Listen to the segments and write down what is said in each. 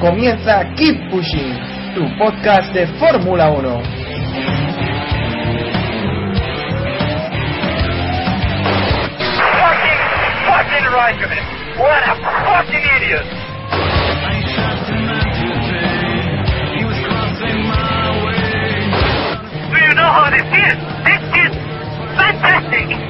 Comienza Keep Pushing, tu podcast de Fórmula 1. Fucking, fucking Raikkonen. What a fucking idiot. Do you know how this is? This is fantastic.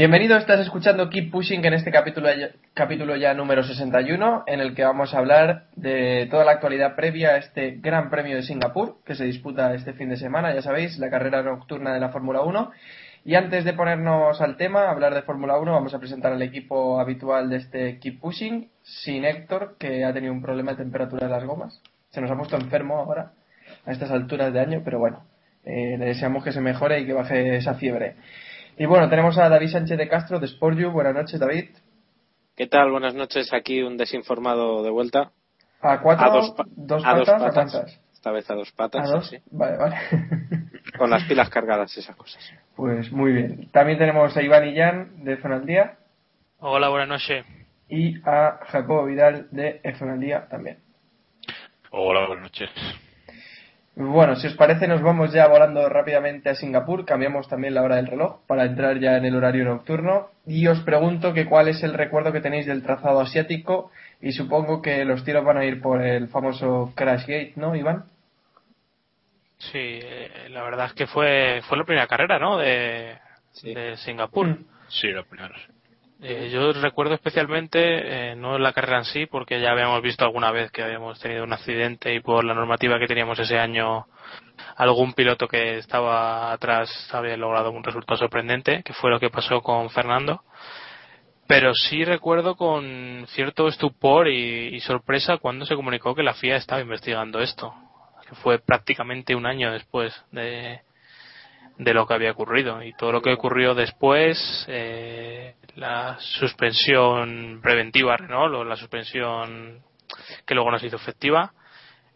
Bienvenido, estás escuchando Keep Pushing en este capítulo ya, número 61, en el que vamos a hablar de toda la actualidad previa a este Gran Premio de Singapur, que se disputa este fin de semana, ya sabéis, la carrera nocturna de la Fórmula 1. Y antes de ponernos al tema, hablar de Fórmula 1, vamos a presentar al equipo habitual de este Keep Pushing, sin Héctor, que ha tenido un problema de temperatura de las gomas. Se nos ha puesto enfermo ahora, a estas alturas de año, pero bueno, eh, le deseamos que se mejore y que baje esa fiebre. Y bueno, tenemos a David Sánchez de Castro de Sportju. Buenas noches, David. ¿Qué tal? Buenas noches. Aquí un desinformado de vuelta. ¿A cuatro? A dos, pa- ¿Dos a dos patas? ¿A patas. cuántas? Esta vez a dos patas. ¿A dos? sí. Vale, vale. Con las pilas cargadas, esas cosas. pues muy bien. También tenemos a Iván Illán de F1 al Día Hola, buenas noches. y a Jacobo Vidal de F1 al Día también. Hola, buenas noches. Bueno, si os parece, nos vamos ya volando rápidamente a Singapur. Cambiamos también la hora del reloj para entrar ya en el horario nocturno. Y os pregunto que cuál es el recuerdo que tenéis del trazado asiático. Y supongo que los tiros van a ir por el famoso Crash Gate, ¿no, Iván? Sí, eh, la verdad es que fue, fue la primera carrera, ¿no? De, Sí. de Singapur. Mm. Sí, la primera. Eh, yo recuerdo especialmente, eh, no la carrera en sí, porque ya habíamos visto alguna vez que habíamos tenido un accidente y por la normativa que teníamos ese año, algún piloto que estaba atrás había logrado un resultado sorprendente, que fue lo que pasó con Fernando. Pero sí recuerdo con cierto estupor y, sorpresa cuando se comunicó que la FIA estaba investigando esto, que fue prácticamente un año después de, de lo que había ocurrido y todo lo que ocurrió después eh, la suspensión preventiva a Renault o la suspensión que luego no se hizo efectiva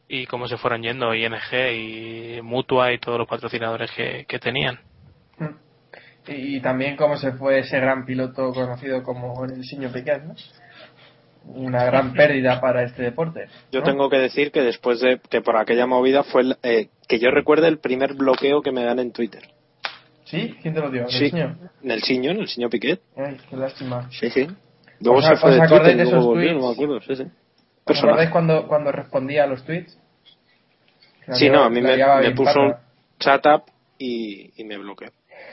y cómo se fueron yendo ING y Mutua y todos los patrocinadores que, que tenían. Y, y también cómo se fue ese gran piloto conocido como el Siño Piquet, ¿no? Una gran pérdida para este deporte. Yo ¿no? tengo que decir que después de que por aquella movida fue el, eh, que yo recuerde el primer bloqueo que me dan en Twitter. ¿Sí? ¿Quién te lo dio? ¿El Sí. El Siño, en el Siño Piquet. Ay, qué lástima. Sí, sí. Luego ¿Os- se fue de Twitter, de y luego volvió, no me acuerdo. Sí, sí. ¿Os acordáis cuando, cuando respondía a los tweets? La Sí, no, a mí me, me puso un chat up y, y me bloqueó.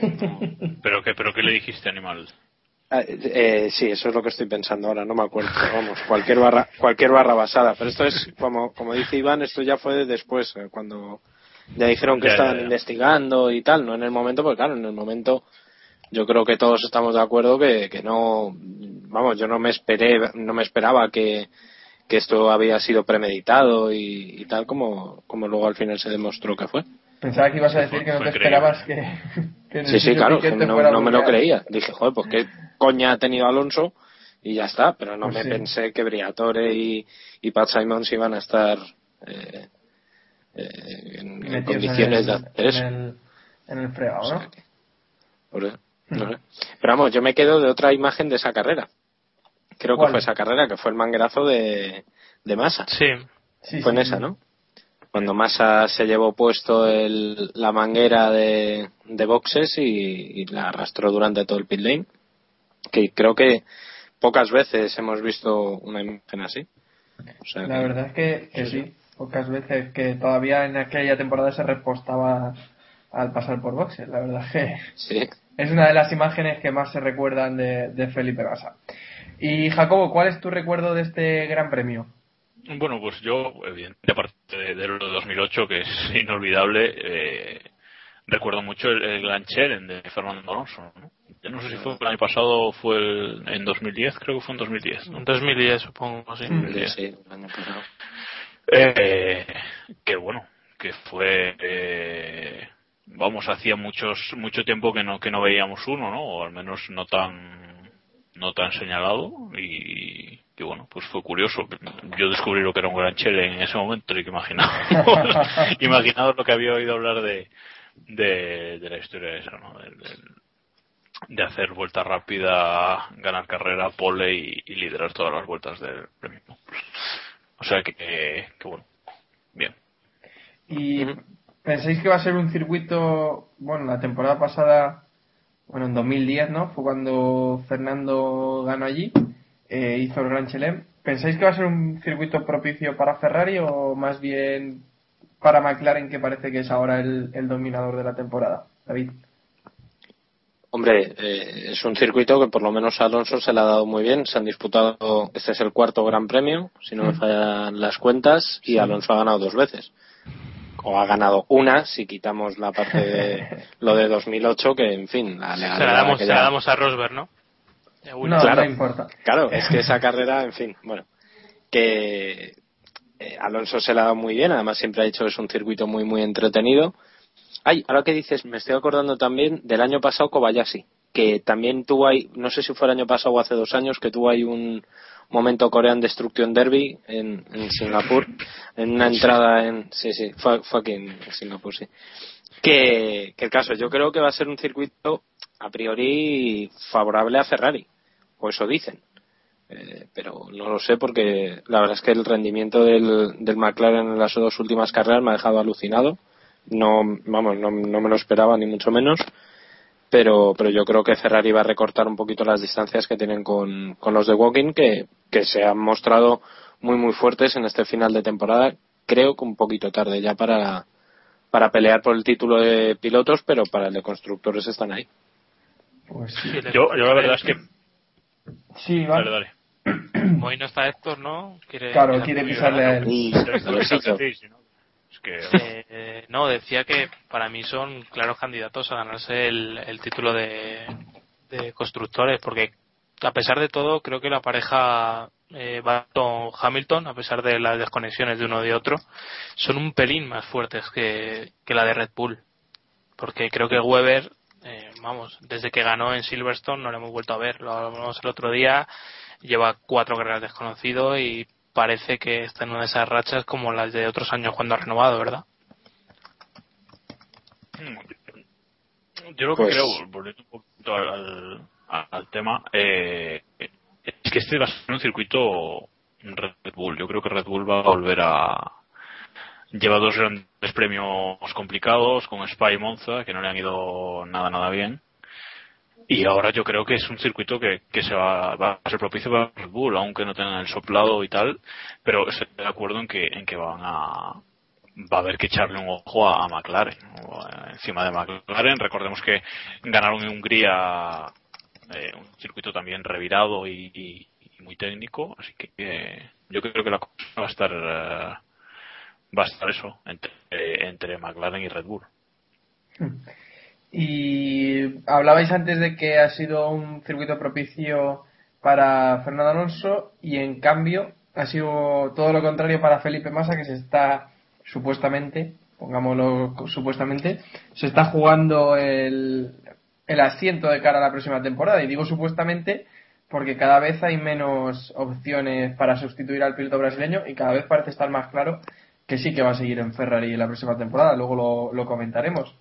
¿Pero qué, pero qué le dijiste, animal? Ah, eh, sí, eso es lo que estoy pensando ahora, no me acuerdo. Vamos, cualquier barra, cualquier barra basada. Pero esto es, como, como dice Iván, esto ya fue después, eh, cuando ya dijeron que Ya, estaban ya, ya. investigando y tal, no en el momento, porque claro, en el momento yo creo que todos estamos de acuerdo que, que no, vamos, yo no me esperé, no me esperaba que, que esto había sido premeditado y, y tal como, como luego al final se demostró que fue. Pensaba que ibas a decir Fue- que no te esperabas que, Sí, sí, claro, que no, me lo creía. Dije, joder, pues qué coña ha tenido Alonso y ya está, pero no Pues me sí. pensé que Briatore y, y Pat Simons iban a estar eh, eh, en, en Metidos condiciones de en, hacer eso. En el, en el fregado, O sea ¿no? que- por eso, no sé. Pero vamos, yo me quedo de otra imagen de esa carrera. Creo que fue esa carrera, que fue el manguerazo de, de masa. sí Sí, fue sí, en esa. ¿no? cuando Massa se llevó puesto el, la manguera de, de boxes y, y la arrastró durante todo el pit lane. Que creo que pocas veces hemos visto una imagen así. O sea La verdad es que, que sí, pocas veces que todavía en aquella temporada se repostaba al pasar por boxes. La verdad es que Sí. es una de las imágenes que más se recuerdan de, de Felipe Massa. Y Jacobo, ¿cuál es tu recuerdo de este gran premio? Bueno, pues yo, evidentemente, aparte de, de lo de 2008, que es inolvidable, eh, recuerdo mucho el, el Gran Challenge de Fernando Alonso. ¿no? Yo no sé si fue el año pasado o fue el- en 2010, creo que fue en 2010. ¿no? En 2010 supongo, sí. Mm. Sí, sí, el año pasado. Eh, que bueno, que fue, eh, vamos, hacía muchos mucho tiempo que no que no veíamos uno, ¿no? O al menos no tan no tan señalado y que bueno, pues fue curioso. Yo descubrí lo que era un gran chele en ese momento y que imaginaos, imaginaos lo que había oído hablar de, de, de la historia esa, ¿no? Del- de hacer vuelta rápida, ganar carrera, pole y, y liderar todas las vueltas del premio. O sea que, que bueno, bien. ¿Y pensáis que va a ser un circuito, bueno, la temporada pasada, bueno, en 2010, ¿no? Fue cuando Fernando ganó allí, eh, hizo el Gran Chelem. ¿Pensáis que va a ser un circuito propicio para Ferrari o más bien para McLaren, que parece que es ahora el, el dominador de la temporada? David. Hombre, eh, es un circuito que por lo menos a Alonso se le ha dado muy bien. Se han disputado, este es el cuarto Gran Premio, si no me fallan las cuentas, y Alonso ha ganado dos veces. O ha ganado una, si quitamos la parte de lo de 2008, que en fin, la Se la damos, se aquella- la damos a Rosberg, ¿no? No, claro. no importa. Claro, es que esa carrera, en fin, bueno, que eh, Alonso se la ha dado muy bien, además siempre ha dicho que es un circuito muy, muy entretenido. Ay, ahora que dices, me estoy acordando también del año pasado Kobayashi, que también tuvo ahí, no sé si fue el año pasado o hace dos años, que tuvo ahí un momento Korean Destruction Derby en, en Singapur, en una entrada en, sí, sí, fue, fue aquí en Singapur, sí. Que, que el caso, yo creo que va a ser un circuito a priori favorable a Ferrari, o eso dicen. Eh, pero no lo sé porque la verdad es que el rendimiento del, del McLaren en las dos últimas carreras me ha dejado alucinado. No, vamos, no, no me lo esperaba ni mucho menos. Pero, pero yo creo que Ferrari va a recortar un poquito las distancias que tienen con, con los de Walking, que, que se han mostrado muy, muy fuertes en este final de temporada. Creo que un poquito tarde ya para, para pelear por el título de pilotos, pero para el de constructores están ahí. Pues Sí, Yo, yo la verdad es que... sí. Dale, dale. Hoy no está Héctor, ¿no? Quiere, Claro, quiere pisarle a él. Eh, no, decía que para mí son claros candidatos a ganarse el, el título de, de constructores, porque a pesar de todo, creo que la pareja eh, Hamilton, a pesar de las desconexiones de uno de otro, son un pelín más fuertes que, que la de Red Bull. Porque creo que Weber, eh, vamos, desde que ganó en Silverstone no lo hemos vuelto a ver. Lo hablamos el otro día, lleva cuatro carreras desconocido y parece que está en una de esas rachas como las de otros años cuando ha renovado, ¿verdad? Yo lo que Pues- creo, volviendo un poquito al, al- al tema, eh, es que este va a ser un circuito Red Bull. Yo creo que Red Bull va a volver a. Lleva dos grandes premios complicados con Spa y Monza, que no le han ido nada, nada bien. Y ahora yo creo que es un circuito que, que se va, va a ser propicio para Red Bull, aunque no tengan el soplado y tal. Pero estoy de acuerdo en que, en que van a, va a haber que echarle un ojo a, a McLaren. o, eh, encima de McLaren, recordemos que ganaron en Hungría eh, un circuito también revirado y, y- muy técnico, así que eh, yo creo que la cosa va a estar eh, va a estar eso entre, eh, entre McLaren y Red Bull. Y hablabais antes de que ha sido un circuito propicio para Fernando Alonso y en cambio ha sido todo lo contrario para Felipe Massa que se está supuestamente, pongámoslo supuestamente, se está jugando el, el asiento de cara a la próxima temporada. Y digo supuestamente porque cada vez hay menos opciones para sustituir al piloto brasileño y cada vez parece estar más claro que sí que va a seguir en Ferrari en la próxima temporada, luego lo, lo comentaremos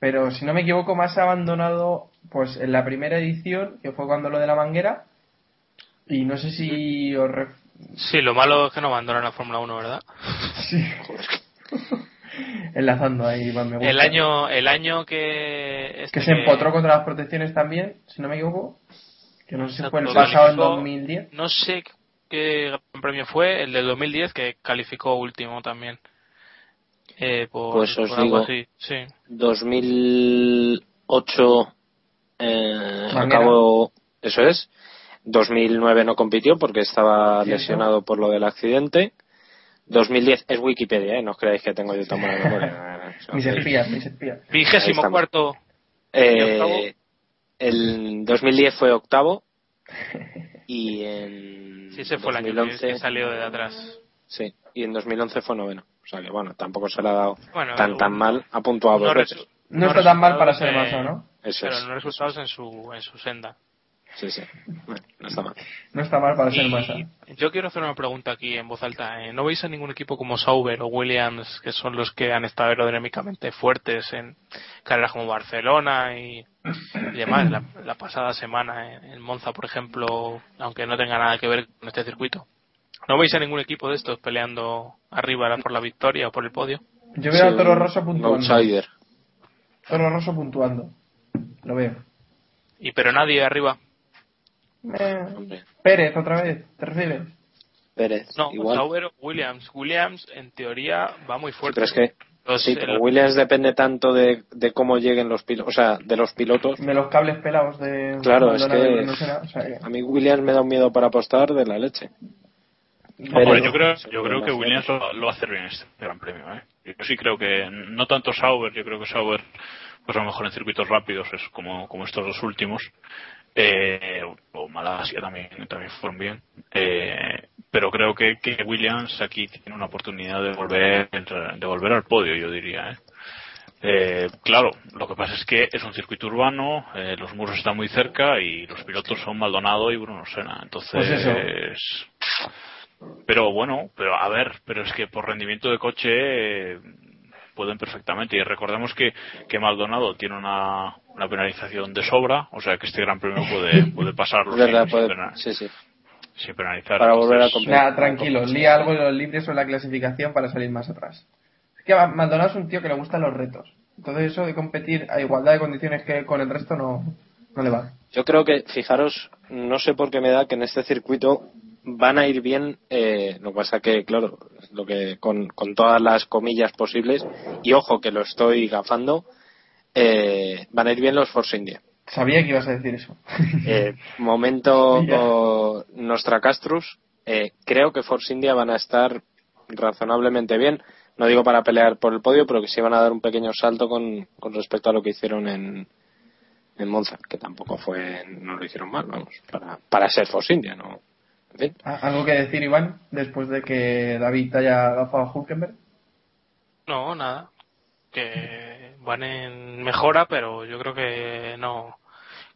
pero si no me equivoco más abandonado pues en la primera edición que fue cuando lo de la manguera y no sé si os ref- Sí, lo malo es que no abandonan la Fórmula 1, ¿verdad? sí. Enlazando ahí, me gusta. El año, el año que. este Que se empotró contra las protecciones también, si no me equivoco. Que no sé si fue el pasado en calificó- 2010. No sé qué gran premio fue, el del 2010, que calificó último también. Eh, por, Pues os por algo digo. así, sí. 2008 eh, acabó, eso es. 2009 no compitió porque estaba Cierto. lesionado por lo del accidente. 2010 es Wikipedia, ¿eh? no os creáis que tengo yo tan buena memoria. Mis espías, mis espías. Ahí Vigésimo cuarto. Eh, el 2010 fue octavo y en Sí, ese fue el año que, 2011 que salió de atrás. sí y en 2011 fue noveno o sea que bueno tampoco se le ha dado Bueno, tan tan mal ha puntuado dos veces No está tan mal para ser Massa, ¿no? eso Pero es no resultados en su, en su senda. sí sí Bueno, no está mal No está mal para ser Y Massa. yo quiero hacer una pregunta aquí en voz alta. ¿eh? ¿No veis a ningún equipo como Sauber o Williams, que son los que han estado aerodinámicamente fuertes en carreras como Barcelona y, y demás? La, la pasada semana en Monza, por ejemplo, aunque no tenga nada que ver con este circuito. ¿No veis a ningún equipo de estos peleando arriba por la victoria o por el podio? Yo veo a Toro Rosso un puntuando. outsider Toro Rosso puntuando. Lo veo. Y pero nadie arriba. Eh, Pérez, otra vez, ¿te refieres? Pérez No, igual Sauber Williams. Williams, en teoría, va muy fuerte. pero es que Los- sí pero el- Williams depende tanto de, de cómo lleguen los pilotos o sea de los pilotos De los cables pelados de Claro, es Maldonado y que- Bruno Senna, o sea que- a mí Williams me da un miedo para apostar de la leche Pero- yo creo, yo creo que. Williams lo, lo va a hacer bien este Gran Premio. ¿eh? Yo sí creo que, no tanto Sauber, yo creo que Sauber, pues a lo mejor en circuitos rápidos es como, como estos dos últimos, eh, o Malasia también, también fueron bien. Eh, pero creo que, que Williams aquí tiene una oportunidad de volver, de volver al podio, yo diría. ¿eh? Eh, claro, lo que pasa es que es un circuito urbano, eh, los muros están muy cerca y los pilotos son Maldonado y Bruno Senna. Entonces, Pues eso. Pero bueno, pero a ver, pero es que por rendimiento de coche eh, pueden perfectamente. Y recordemos que, que Maldonado tiene una, una penalización de sobra, o sea que este gran premio puede, puede pasarlo es verdad sin, puede- sin sí sí sin penalizar. Para volver a competir. Nada, tranquilo, lía algo de los libres o la clasificación para salir más atrás. Es que Maldonado es un tío que le gustan los retos. Entonces eso de competir a igualdad de condiciones que con el resto no, no le va. Yo creo que, fijaros, no sé por qué me da que en este circuito van a ir bien, eh, lo que pasa que, claro, lo que con, con todas las comillas posibles, y ojo que lo estoy gafando, eh, van a ir bien los Force India. Sabía que ibas a decir eso. Eh, momento Ya. o, Nostra Castrus, eh, creo que Force India van a estar razonablemente bien. No digo para pelear por el podio, pero que sí van a dar un pequeño salto con, con respecto a lo que hicieron en, en Monza, que tampoco fue, no lo hicieron mal, vamos, para, para ser Force India, ¿no? En fin. ¿A- ¿Algo que decir, Iván, después de que David haya agafado a Hulkenberg? No, nada. Que van en mejora, pero yo creo que no.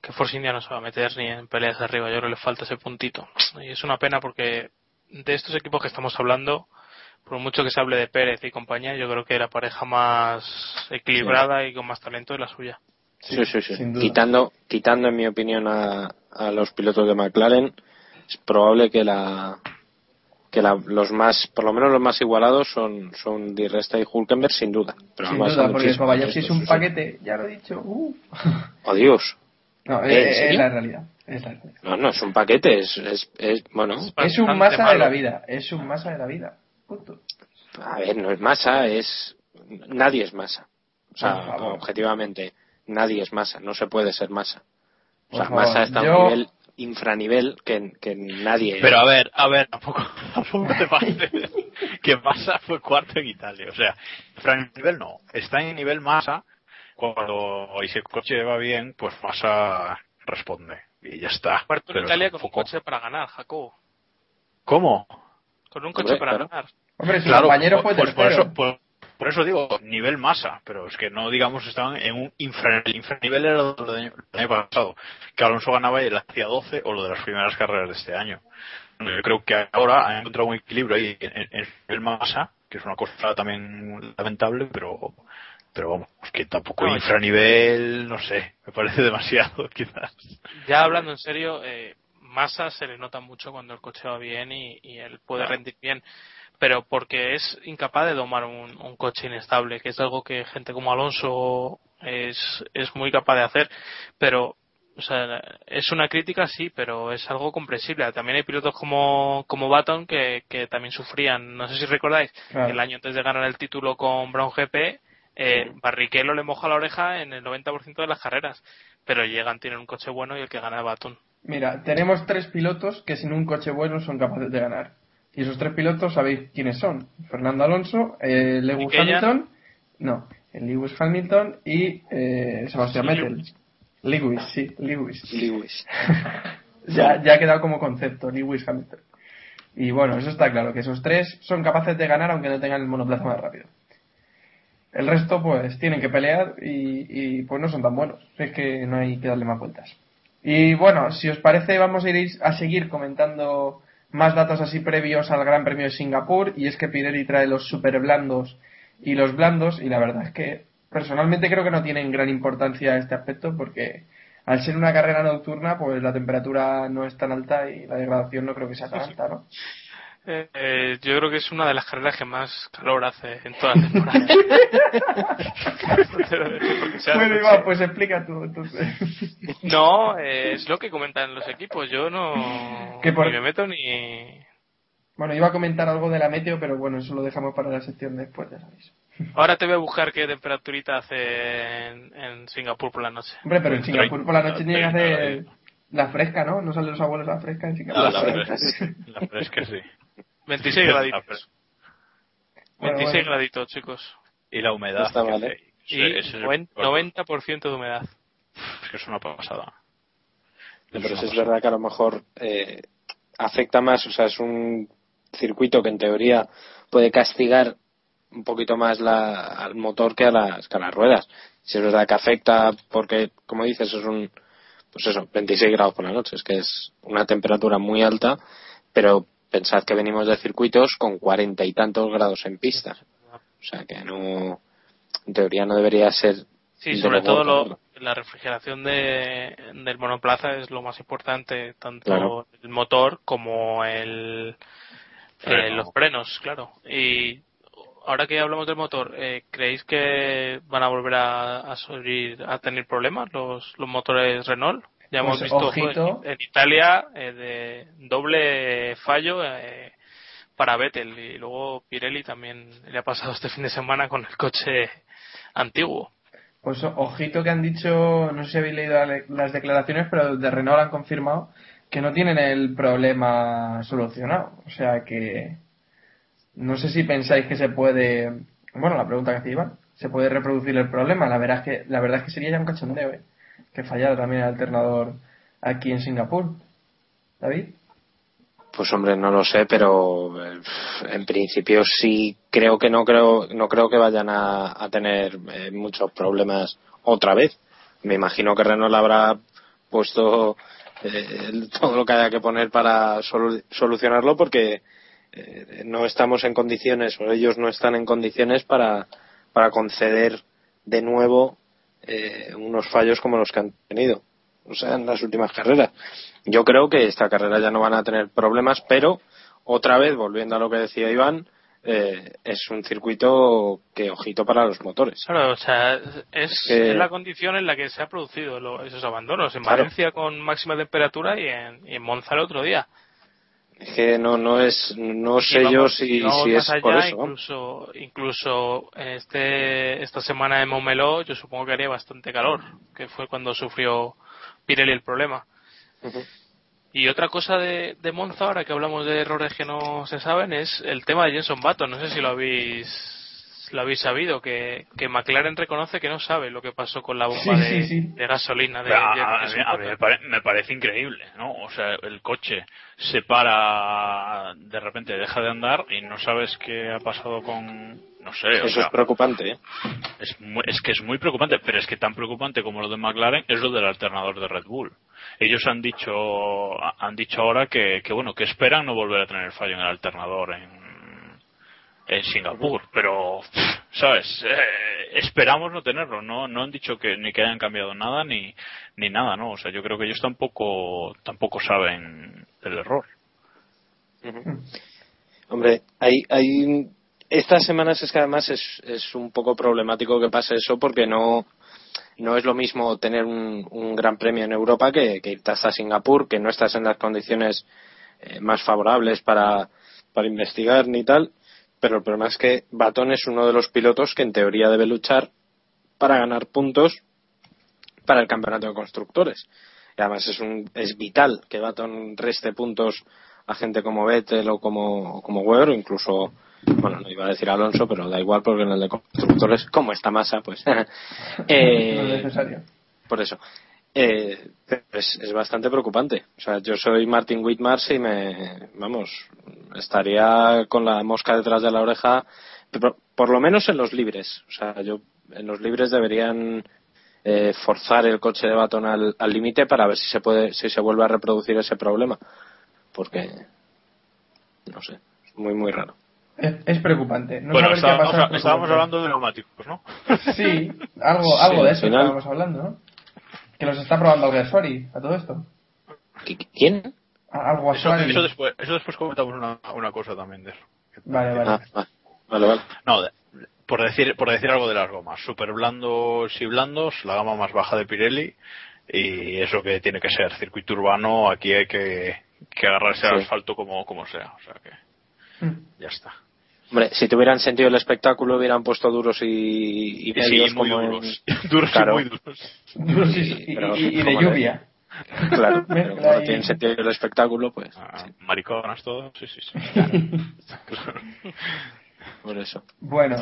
Que Force India no se va a meter ni en peleas de arriba. Yo creo que le falta ese puntito. Y es una pena porque de estos equipos que estamos hablando, por mucho que se hable de Pérez y compañía, yo creo que la pareja más equilibrada y con más talento es la suya. Sí, sí, sí. sin duda. Quitando, quitando, en mi opinión, a, a los pilotos de McLaren, es probable que la que la- los más, por lo menos los más igualados son, son Di Resta y Hulkenberg, sin duda. Pero Sin además duda, porque Kobayashi es un paquete, ya lo he dicho. Uh. ¡Oh, Dios! No, ¿Eh, es, la realidad. Es la realidad. No, no, es un paquete, es, es, es- bueno, Es un masa de la vida. Es un masa de la vida. Punto. a ver, no es masa, es, nadie es masa. O sea, favor. objetivamente, nadie es masa, no se puede ser masa. O sea, masa está a un nivel infranivel que, que nadie Pero a ver, a ver, tampoco, tampoco te pases que Massa fue cuarto en Italia. O sea, Frank nivel no. Está en nivel Massa cuando y si el coche va bien, pues Massa responde. Y ya está. Cuarto en Pero Italia con un coche para ganar, Jacobo. ¿Cómo? Con un coche Hombre, para claro. ganar. Hombre, su Claro, compañero por, fue por- por tercero. eso, por, por eso digo nivel masa, pero es que no digamos estaban en un infra, el infranivel era lo del año, el año pasado, que Alonso ganaba y él hacía 12 o lo de las primeras carreras de este año. Yo creo que ahora han encontrado un equilibrio ahí en, en- en el masa, que es una cosa también lamentable, pero pero vamos, que tampoco No, infranivel, no sé, me parece demasiado quizás. Ya hablando en serio, eh, Massa se le nota mucho cuando el coche va bien y, y él puede rendir bien. Pero porque es incapaz de domar un, un coche inestable, que es algo que gente como Alonso es, es muy capaz de hacer, pero o sea, es una crítica sí, pero es algo comprensible. También hay pilotos como, como Baton que, que también sufrían, no sé si recordáis, Claro. el año antes de ganar el título con Brown GP, eh, Barrichello le moja la oreja en el 90% de las carreras, pero llegan, tienen un coche bueno y el que gana es Baton. Mira, tenemos tres pilotos que sin un coche bueno son capaces de ganar. Y esos tres pilotos sabéis quiénes son. Fernando Alonso, eh, Lewis. Hamilton, no, el Lewis Hamilton y eh, Sebastián Vettel. Lewis, sí, Lewis. Lewis. ya, ya ha quedado como concepto, Lewis Hamilton. Y bueno, eso está claro, que esos tres son capaces de ganar aunque no tengan el monoplaza más rápido. El resto, pues, tienen que pelear y, y, pues no son tan buenos. Es que no hay que darle más vueltas. Y bueno, si os parece, vamos a ir a seguir comentando más datos así previos al Gran Premio de Singapur. Y es que Pirelli trae los super blandos y los blandos. Y la verdad es que personalmente creo que no tienen gran importancia este aspecto porque al ser una carrera nocturna, pues la temperatura no es tan alta y la degradación no creo que sea tan alta, ¿no? Eh, yo creo que es una de las carreras que más calor hace en toda la temporada. Bueno, Iván, pues explica tú, entonces. No, eh, es lo que comentan los equipos. Yo no por- ni me meto ni. Bueno, iba a comentar algo de la meteo, pero bueno, eso lo dejamos para la sección después, ya sabéis. Ahora te voy a buscar qué temperaturita hace en, en Singapur por la noche. Hombre, pero en Singapur por la noche tiene que hacer la fresca, ¿no? No salen los abuelos a la fresca en Singapur. La, La fresca, fresca, sí. La fresca, sí. 26 La graditos. fresca. 26 bueno. graditos, chicos. Y la humedad. Está mal. ¿eh? Y Ese- ese es el- 90%, 90% de humedad. Es que es una pasada. Pero una sí es verdad que a lo mejor eh, afecta más, o sea, es un circuito que en teoría puede castigar un poquito más la, al motor que a las que a las ruedas. Si es verdad que afecta porque, como dices, es un, pues eso, 26 grados por la noche, es que es una temperatura muy alta, pero pensad que venimos de circuitos con cuarenta y tantos grados en pista. O sea que no, en teoría no debería ser. Sí, de sobre lo todo lo- la refrigeración de, del monoplaza es lo más importante, tanto Claro. el motor como el, eh, los frenos, claro. Y ahora que hablamos del motor, eh, ¿creéis que van a volver a, a, a tener problemas los, los motores Renault? Ya hemos Pues, visto ojito. en, Italia eh, de doble fallo eh, para Vettel y luego Pirelli también le ha pasado este fin de semana con el coche antiguo. Pues ojito que han dicho, no sé si habéis leído la- las declaraciones, pero de Renault han confirmado que no tienen el problema solucionado. O sea que no sé si pensáis que se puede, bueno, la pregunta que hacía Iván, se puede reproducir el problema. La verdad es que, la verdad es que sería ya un cachondeo, ¿eh? Que fallara también el alternador aquí en Singapur. David. Pues hombre, no lo sé, pero eh, en principio sí creo que no creo no creo que vayan a, tener eh, muchos problemas otra vez. Me imagino que Renault habrá puesto eh, todo lo que haya que poner para solu- solucionarlo porque eh, no estamos en condiciones o ellos no están en condiciones para para conceder de nuevo eh, unos fallos como los que han tenido o sea, en las últimas carreras. Yo creo que esta carrera ya no van a tener problemas, pero otra vez, volviendo a lo que decía Iván, eh, es un circuito que ojito para los motores. Claro, o sea, es, que- es la condición en la que se ha producido esos abandonos. En Claro. Valencia con máxima temperatura y en, y en Monza el otro día. Es que no no es no sé yo si, si es por allá, eso. vamos. Incluso, incluso en este, esta semana de Montmeló yo supongo que haría bastante calor, que fue cuando sufrió Pirelli el problema. Y otra cosa de, de Monza, ahora que hablamos de errores que no se saben, es el tema de Jenson Button. No sé si lo habéis lo habéis sabido, que, que McLaren reconoce que no sabe lo que pasó con la bomba Sí, de, sí, sí. de gasolina de a, mí- a mí me, pare- me parece increíble, ¿no? O sea, el coche se para, de repente deja de andar y no sabes qué ha pasado con, no sé, o Eso sea, es preocupante. ¿eh? es, muy- es que es muy preocupante, pero es que tan preocupante como lo de McLaren es lo del alternador de Red Bull. Ellos han dicho, han dicho ahora que, que bueno, que esperan no volver a tener fallo en el alternador en, en Singapur, pero, ¿sabes? Eh, esperamos no tenerlo, no, no han dicho que ni que hayan cambiado nada ni, ni nada, ¿no? O sea, yo creo que ellos tampoco, tampoco saben el error. Hombre, hay, hay estas semanas es que además es, es un poco problemático que pase eso porque no no es lo mismo tener un, un gran premio en Europa que, que irte hasta Singapur, que no estás en las condiciones eh, más favorables para, para investigar ni tal. Pero el problema es que Baton es uno de los pilotos que en teoría debe luchar para ganar puntos para el campeonato de constructores. Y además es, un, es vital que Baton reste puntos a gente como Vettel o como, como Weber, o incluso, bueno, no iba a decir Alonso, pero da igual porque en el de constructores, como está masa, pues. eh, no es necesario. por eso. Eh, es, es bastante preocupante. O sea, yo soy Martin Whitmars y me, vamos, estaría con la mosca detrás de la oreja, por, por lo menos en los libres. O sea, yo, en los libres deberían eh, forzar el coche de Baton al límite para ver si se puede, si se vuelve a reproducir ese problema. Porque, no sé, es muy, muy raro. Es, es preocupante. No bueno, saber qué ha estábamos, pasado estábamos hablando de neumáticos, ¿no? Sí, algo, algo Sí, de eso final- estábamos hablando, ¿no? Que los está probando Alguersuari a todo esto. ¿Qui- ¿Quién? Algo Eso, eso después, eso después comentamos una, una cosa también de eso. Vale, vale. Ah, vale, vale. No, de- por decir por decir algo de las gomas. Super blandos y blandos, la gama más baja de Pirelli y eso que tiene que ser. Circuito urbano, aquí hay que, que agarrarse al Sí. asfalto como, como sea. O sea que Mm. ya está. Hombre, si tuvieran sentido el espectáculo, hubieran puesto duros y, y Y medios sí, muy como en- duros. duros Claro. y muy duros. Duros y, Sí, y- pero y- y de le- lluvia. Claro, pero como no tienen sentido el espectáculo, pues Ah, sí, Mariconas, todo. Sí, sí, sí. Claro. por eso. Bueno,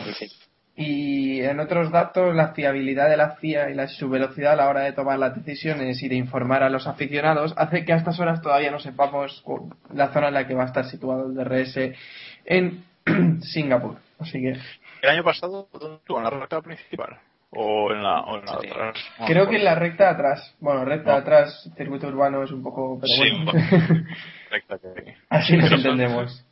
y en otros datos, la fiabilidad de la FIA y la, su velocidad a la hora de tomar las decisiones y de informar a los aficionados hace que a estas horas todavía no sepamos cu- la zona en la que va a estar situado el DRS en Singapur. Así que El año pasado, ¿dónde estuvo? ¿En la recta principal? ¿O en la, o en la Sí. atrás? No creo que en la recta de atrás, bueno, recta No. atrás, circuito urbano es un poco... Pero Sí, bueno. recta que- Así nos entendemos.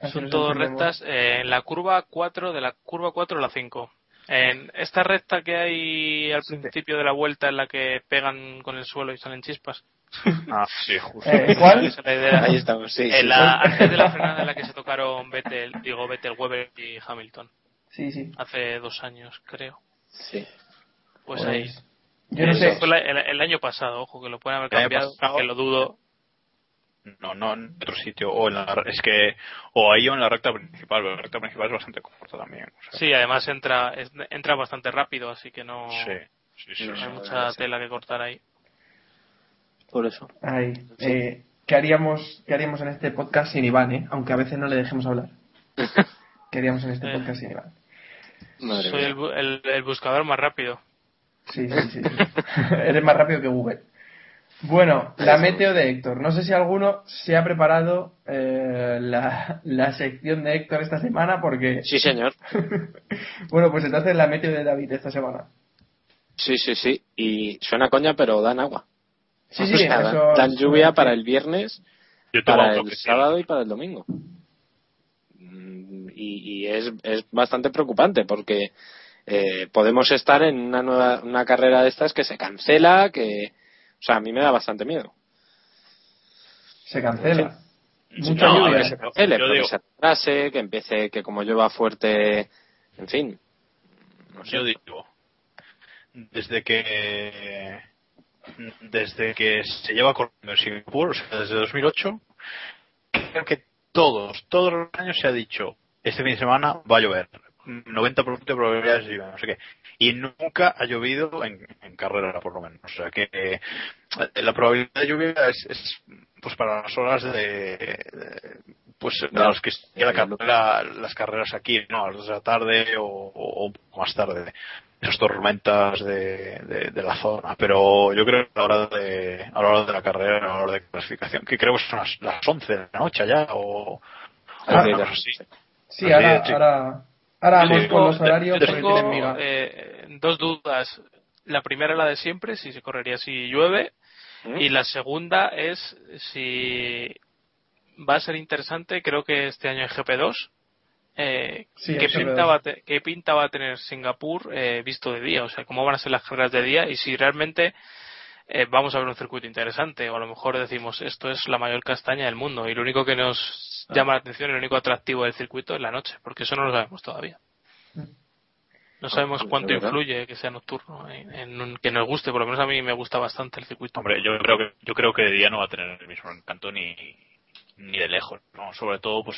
Así Son nos todas entendemos. rectas eh, en la curva 4, de la curva 4 a la 5. En esta recta que hay al principio de la vuelta en la que pegan con el suelo y salen chispas. Ah, sí, justo. Eh, ¿Cuál? Esa es la idea. Ahí estamos, sí. En sí. la- antes de la frenada en la que se tocaron Vettel, digo Vettel, Weber y Hamilton. Sí, sí. Hace dos años, creo. Sí. Pues, Pues, ahí. Yo no sé. fue la- el, el año pasado, ojo, que lo pueden haber cambiado, que lo dudo. No, no en otro sitio. O en la, es que, o ahí o en la recta principal. pero La recta principal es bastante corta también. o sea, Sí, además entra es- entra bastante rápido, así que no, sí, sí, sí, no sí. hay mucha tela que cortar ahí. Por eso. Ay, eh, ¿qué, haríamos, ¿Qué haríamos en este podcast sin Iván, eh? Aunque a veces no le dejemos hablar. ¿Qué haríamos en este Eh. podcast sin Iván? Madre Soy el, bu- el- el buscador más rápido. Sí, sí, sí. sí. Eres más rápido que Google. Bueno, la meteo de Héctor. No sé si alguno se ha preparado eh, la, la sección de Héctor esta semana porque... Sí, señor. bueno, pues entonces la meteo de David esta semana. Sí, sí, sí. Y suena coña, pero dan agua. Sí, sí, eso- eso- lluvia para el viernes, Yo para el sábado y para el domingo. Mm, Y, y es, es bastante preocupante porque eh, podemos estar en una nueva una carrera de estas que se cancela, que, o sea, a mí me da bastante miedo. Se cancela. Mucha No, lluvia. que se cancele, yo pero digo- que se atrase, que empiece, que como llueva fuerte, en fin. No sé. Yo digo, desde que desde que se lleva corriendo en Singapur, o sea, desde 2008, creo que todos, todos los años se ha dicho, este fin de semana va a llover, 90% de probabilidades de lluvia, no sé qué, y nunca ha llovido en, en carrera, por lo menos. O sea que eh, la probabilidad de lluvia es, es, pues para las horas de, de- pues a los que la carrera, las carreras aquí, no, a las dos de la tarde o, o- o un poco más tarde esas tormentas de, de, de la zona, pero yo creo que a la hora de, a la hora de la carrera, a la hora de clasificación, que creo que son las, las 11 de la noche ya, o, o Ah, así. Sí, Así ahora, sí. ahora, ahora Sí, vamos con los horarios Tengo eh, dos dudas. La primera es la de siempre, si se correría si llueve. ¿Mm? Y la segunda es si va a ser interesante, creo que este año en GP2. Eh, Sí, ¿qué, en GP2. pinta va a te- ¿Qué pinta va a tener Singapur eh, visto de día? O sea, ¿cómo van a ser las carreras de día? Y si realmente eh, vamos a ver un circuito interesante o a lo mejor decimos esto es la mayor castaña del mundo y lo único que nos llama la atención y lo único atractivo del circuito es la noche, porque eso no lo sabemos todavía. No sabemos pues, cuánto influye que sea nocturno, en, en un- que nos guste, por lo menos a mí me gusta bastante el circuito. Hombre, yo creo que yo creo que de día no va a tener el mismo encanto ni ni de lejos, ¿no? Sobre todo, pues,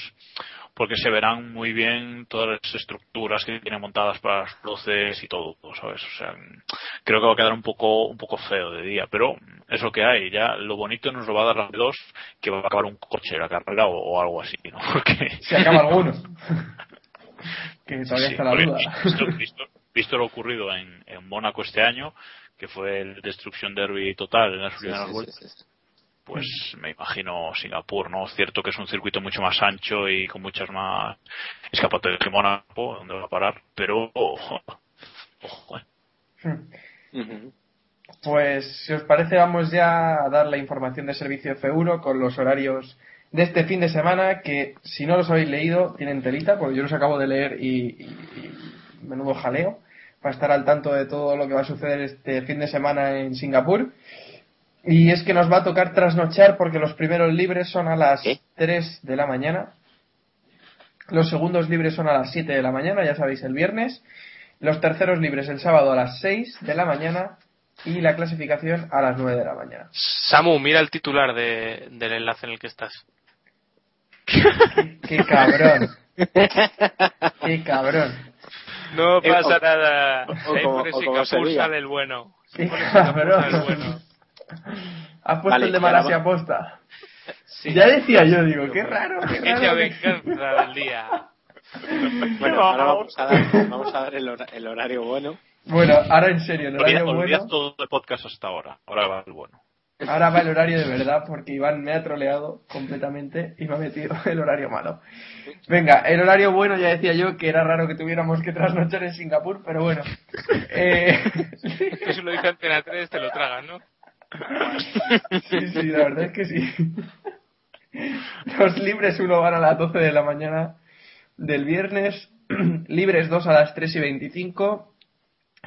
porque se verán muy bien todas las estructuras que tienen montadas para las luces y todo, ¿sabes? O sea, creo que va a quedar un poco un poco feo de día, pero es lo que hay. Ya lo bonito nos lo va a dar la dos que va a acabar un coche la carrera o, o algo así, ¿no? Porque Se acaba alguno. que todavía Sí, está la duda. Visto, visto- visto lo ocurrido en, en Mónaco este año, que fue el Destruction Derby total en las Sí, primeras sí, sí, vueltas, sí, sí. Pues me imagino Singapur, ¿no? Es cierto que es un circuito mucho más ancho y con muchas más escapatorias que Mónaco, donde va a parar, pero ojo, ojo, eh. Pues, si os parece, vamos ya a dar la información de servicio F1 con los horarios de este fin de semana, que si no los habéis leído, tienen telita, porque yo los acabo de leer y, y- y menudo jaleo, para estar al tanto de todo lo que va a suceder este fin de semana en Singapur. Y es que nos va a tocar trasnochar porque los primeros libres son a las ¿Qué? 3 de la mañana. Los segundos libres son a las 7 de la mañana, ya sabéis, el viernes. Los terceros libres el sábado a las 6 de la mañana y la clasificación a las 9 de la mañana. Samu, mira el titular de- del enlace en el que estás. ¡Qué cabrón! ¡Qué cabrón! No Eh, pasa o- nada. o como- pone o como se Singapur diga. sale el bueno. Has puesto Vale, el de Malasia va- aposta. Sí. Ya decía yo, digo, qué raro, qué raro. venganza del día. Bueno, ahora vamos a dar, vamos a dar el, hora- el horario bueno. Bueno, ahora en serio, el horario olvida bueno. todo el podcast hasta ahora, ahora va el bueno. Ahora va el horario de verdad porque Iván me ha troleado completamente y me ha metido el horario malo. Venga, el horario bueno ya decía yo que era raro que tuviéramos que trasnochar en Singapur, pero bueno. Eh, Que si lo dice Antena 3 te lo tragan, ¿no? Sí, sí, la verdad es que sí. Los libres uno van a las 12 de la mañana del viernes, libres 2 a las 3 y 25,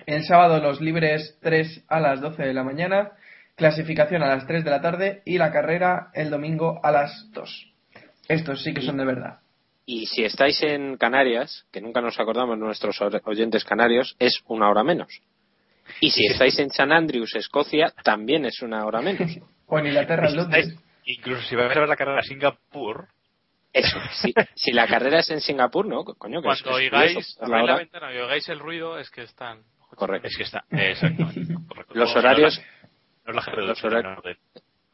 el sábado los libres 3 a las 12 de la mañana, clasificación a las 3 de la tarde y la carrera el domingo a las 2. Estos sí que son de verdad. Y si estáis en Canarias, que nunca nos acordamos nuestros oyentes canarios, es una hora menos. Y si estáis en San Andrews, Escocia, también es una hora menos. O en Inglaterra, Londres. incluso si vais a ver la carrera a Singapur, Eso, si, si la carrera es en Singapur, ¿no? Coño, que es- Cuando es oigáis, abráis la la ventana y oigáis el ruido, es que están. Correcto. es que está, eh, exactamente, correcto. Los No, horarios, No es la GP2, los horarios- de-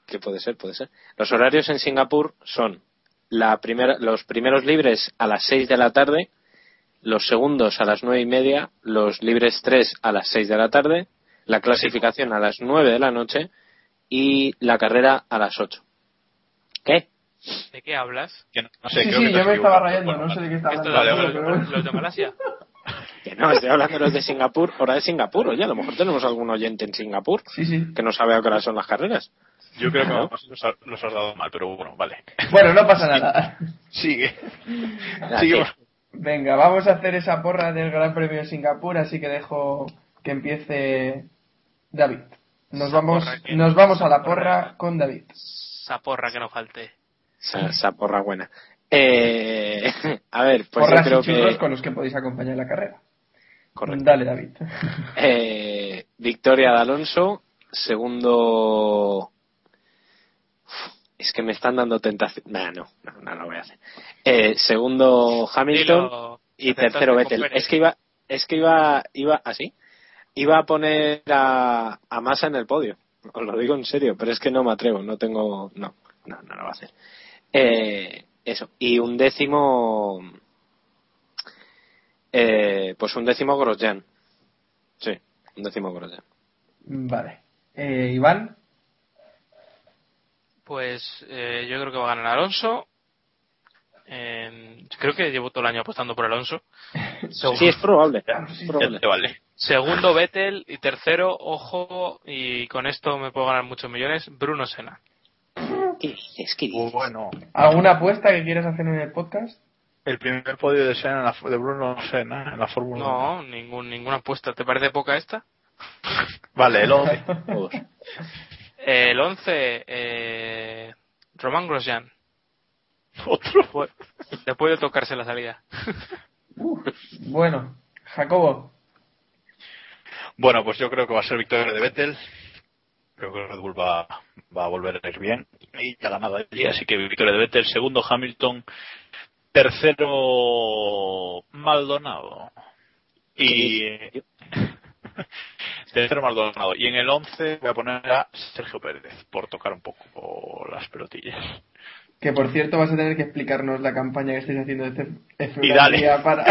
que puede ser, puede ser. Los horarios en Singapur son la primera, los primeros libres a las 6 de la tarde, los segundos a las nueve y media, los libres 3 a las 6 de la tarde, la clasificación a las 9 de la noche y la carrera a las 8. ¿Qué? ¿De qué hablas? que no, no sé, Sí, creo sí, que yo me estaba rayando, Bueno, no sé de qué está ¿Esto hablando. Vale, los, pero los- bueno. los de Malasia? Que no, estoy hablando de los de Singapur, hora de Singapur. Oye, a lo mejor tenemos algún oyente en Singapur Sí, sí. que no sabe a qué hora son las carreras. Yo creo que los, ha- los has dado mal, pero bueno, vale. Bueno, no pasa nada. Sigue. Sigue. Venga, vamos a hacer esa porra del Gran Premio de Singapur, así que dejo que empiece David. Nos Esa vamos, nos vamos a la porra. porra con David. Esa porra que no falte. Esa, esa porra buena. Eh, a ver, pues Porras yo creo y que... con los que podéis acompañar la carrera. Correcto. Dale, David. Eh, victoria de Alonso, segundo. Es que me están dando tentación. Nah, no, no, no lo voy a hacer. Eh, segundo Hamilton Dilo, y te tercero Vettel. Es que iba, es que iba, iba así. Iba a poner a, a Massa en el podio. Os lo digo en serio, pero es que no me atrevo, no tengo, no, no, no lo va a hacer. Eh, eso. Y un décimo, eh, pues un décimo Grosjean. Sí, un décimo Grosjean. Vale. Eh, Iván. Pues eh, yo creo que va a ganar Alonso. Eh, creo que llevo todo el año apostando por Alonso. Sí, es probable. Ya, es ya probable. te vale. Segundo Vettel y tercero, ojo, y con esto me puedo ganar muchos millones, Bruno Sena. ¿Qué dices? ¿Qué dices? Bueno, ¿Alguna apuesta que quieras hacer en el podcast? el primer podio de en la, de Bruno Senna en la Fórmula 1. No, ningún, ninguna apuesta. ¿Te parece poca esta? Vale, el 11. El 11, eh, Román Grosjean. Otro. Después, después de tocarse la salida. Bueno, Jacobo. Bueno, pues yo creo que va a ser victoria de Vettel. Creo que Red Bull va, va a volver a ir bien. Y ya ganado allí, así que victoria de Vettel. Segundo Hamilton. Tercero Maldonado. Y. Tercero Maldonado. Y en el 11 voy a poner a Sergio Pérez, por tocar un poco las pelotillas. Que por cierto vas a tener que explicarnos la campaña que estáis haciendo de dale. para,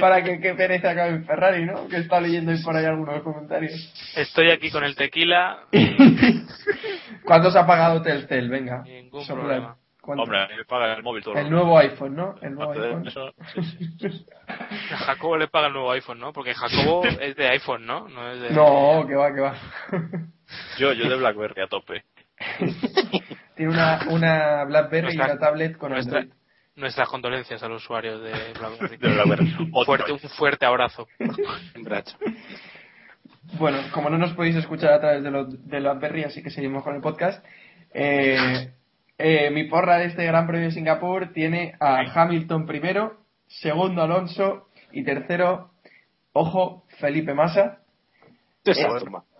para que, que Pérez acabe en Ferrari, ¿no? Que está leyendo ahí por ahí algunos comentarios. Estoy aquí con el tequila. ¿Cuánto se ha pagado Telcel? Venga. Ningún problema. ¿Cuánto? Hombre, a mí me paga el móvil todo El nuevo iPhone, ¿no? El nuevo iPhone. eso, sí, sí. A Jacobo le paga el nuevo iPhone, ¿no? Porque Jacobo es de iPhone, ¿no? No es de... No, que va, que va. Yo, yo de BlackBerry a tope. Tiene una, una BlackBerry y una tablet con nuestra- Android. Nuestras condolencias a los usuarios de BlackBerry. De BlackBerry. Fuerte, un fuerte abrazo. Bueno, como no nos podéis escuchar a través de, lo, de la Berry, así que seguimos con el podcast. Eh, eh, mi porra de este Gran Premio de Singapur tiene a Hamilton primero, segundo Alonso y tercero, ojo, Felipe Massa. Eh.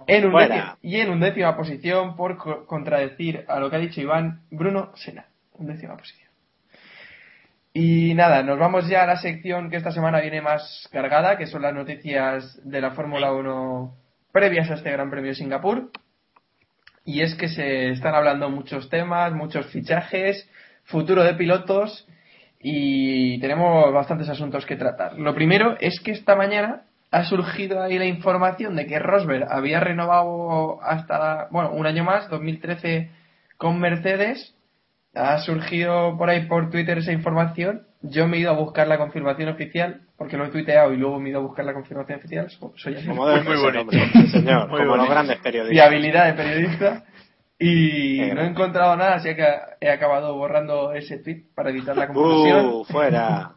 En un décima- y en undécima posición, por co- contradecir a lo que ha dicho Iván, Bruno Sena. Undécima posición. Y nada, nos vamos ya a la sección que esta semana viene más cargada, que son las noticias de la Fórmula 1 previas a este Gran Premio de Singapur. Y es que se están hablando muchos temas, muchos fichajes, futuro de pilotos y tenemos bastantes asuntos que tratar. Lo primero es que esta mañana ha surgido ahí la información de que Rosberg había renovado hasta, bueno, un año más, 2013, con Mercedes. Ha surgido por ahí por Twitter esa información. Yo me he ido a buscar la confirmación oficial, porque lo he tuiteado y luego me he ido a buscar la confirmación oficial. So- Soy así. Como debe Muy bonito. señor. Muy como bonito. los grandes y periodistas. habilidad de periodista. Y Eh, no he encontrado nada, así que he acabado borrando ese tweet para evitar la confusión. Uh, fuera.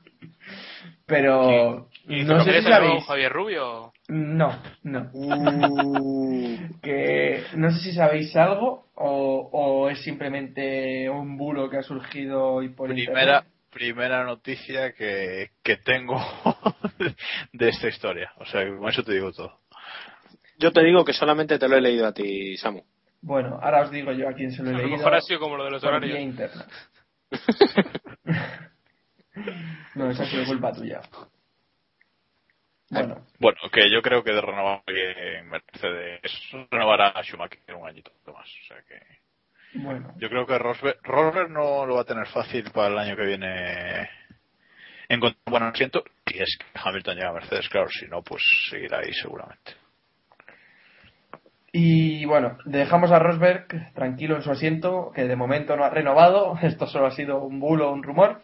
pero ¿Y no sé si sabéis. Javier Rubio? No, no. Uh. Que no sé si sabéis algo o, o es simplemente un bulo que ha surgido hoy por Primera, internet. Primera noticia que, que tengo de esta historia. O sea, con eso te digo todo. Yo te digo que solamente te lo he leído a ti, Samu. Bueno, ahora os digo yo a quién se lo he A lo leído. mejor ha sido como lo de los horarios. no, esa ha sido culpa tuya. Bueno, Bueno, que yo creo que de renovar en Mercedes renovará a Schumacher un añito más. O sea que bueno. yo creo que Rosberg, Rosberg no lo va a tener fácil para el año que viene. Encontrar un buen asiento. Y es que Hamilton llega a Mercedes, claro. Si no, pues seguirá ahí seguramente. Y bueno, dejamos a Rosberg tranquilo en su asiento, que de momento no ha renovado. Esto solo ha sido un bulo, un rumor.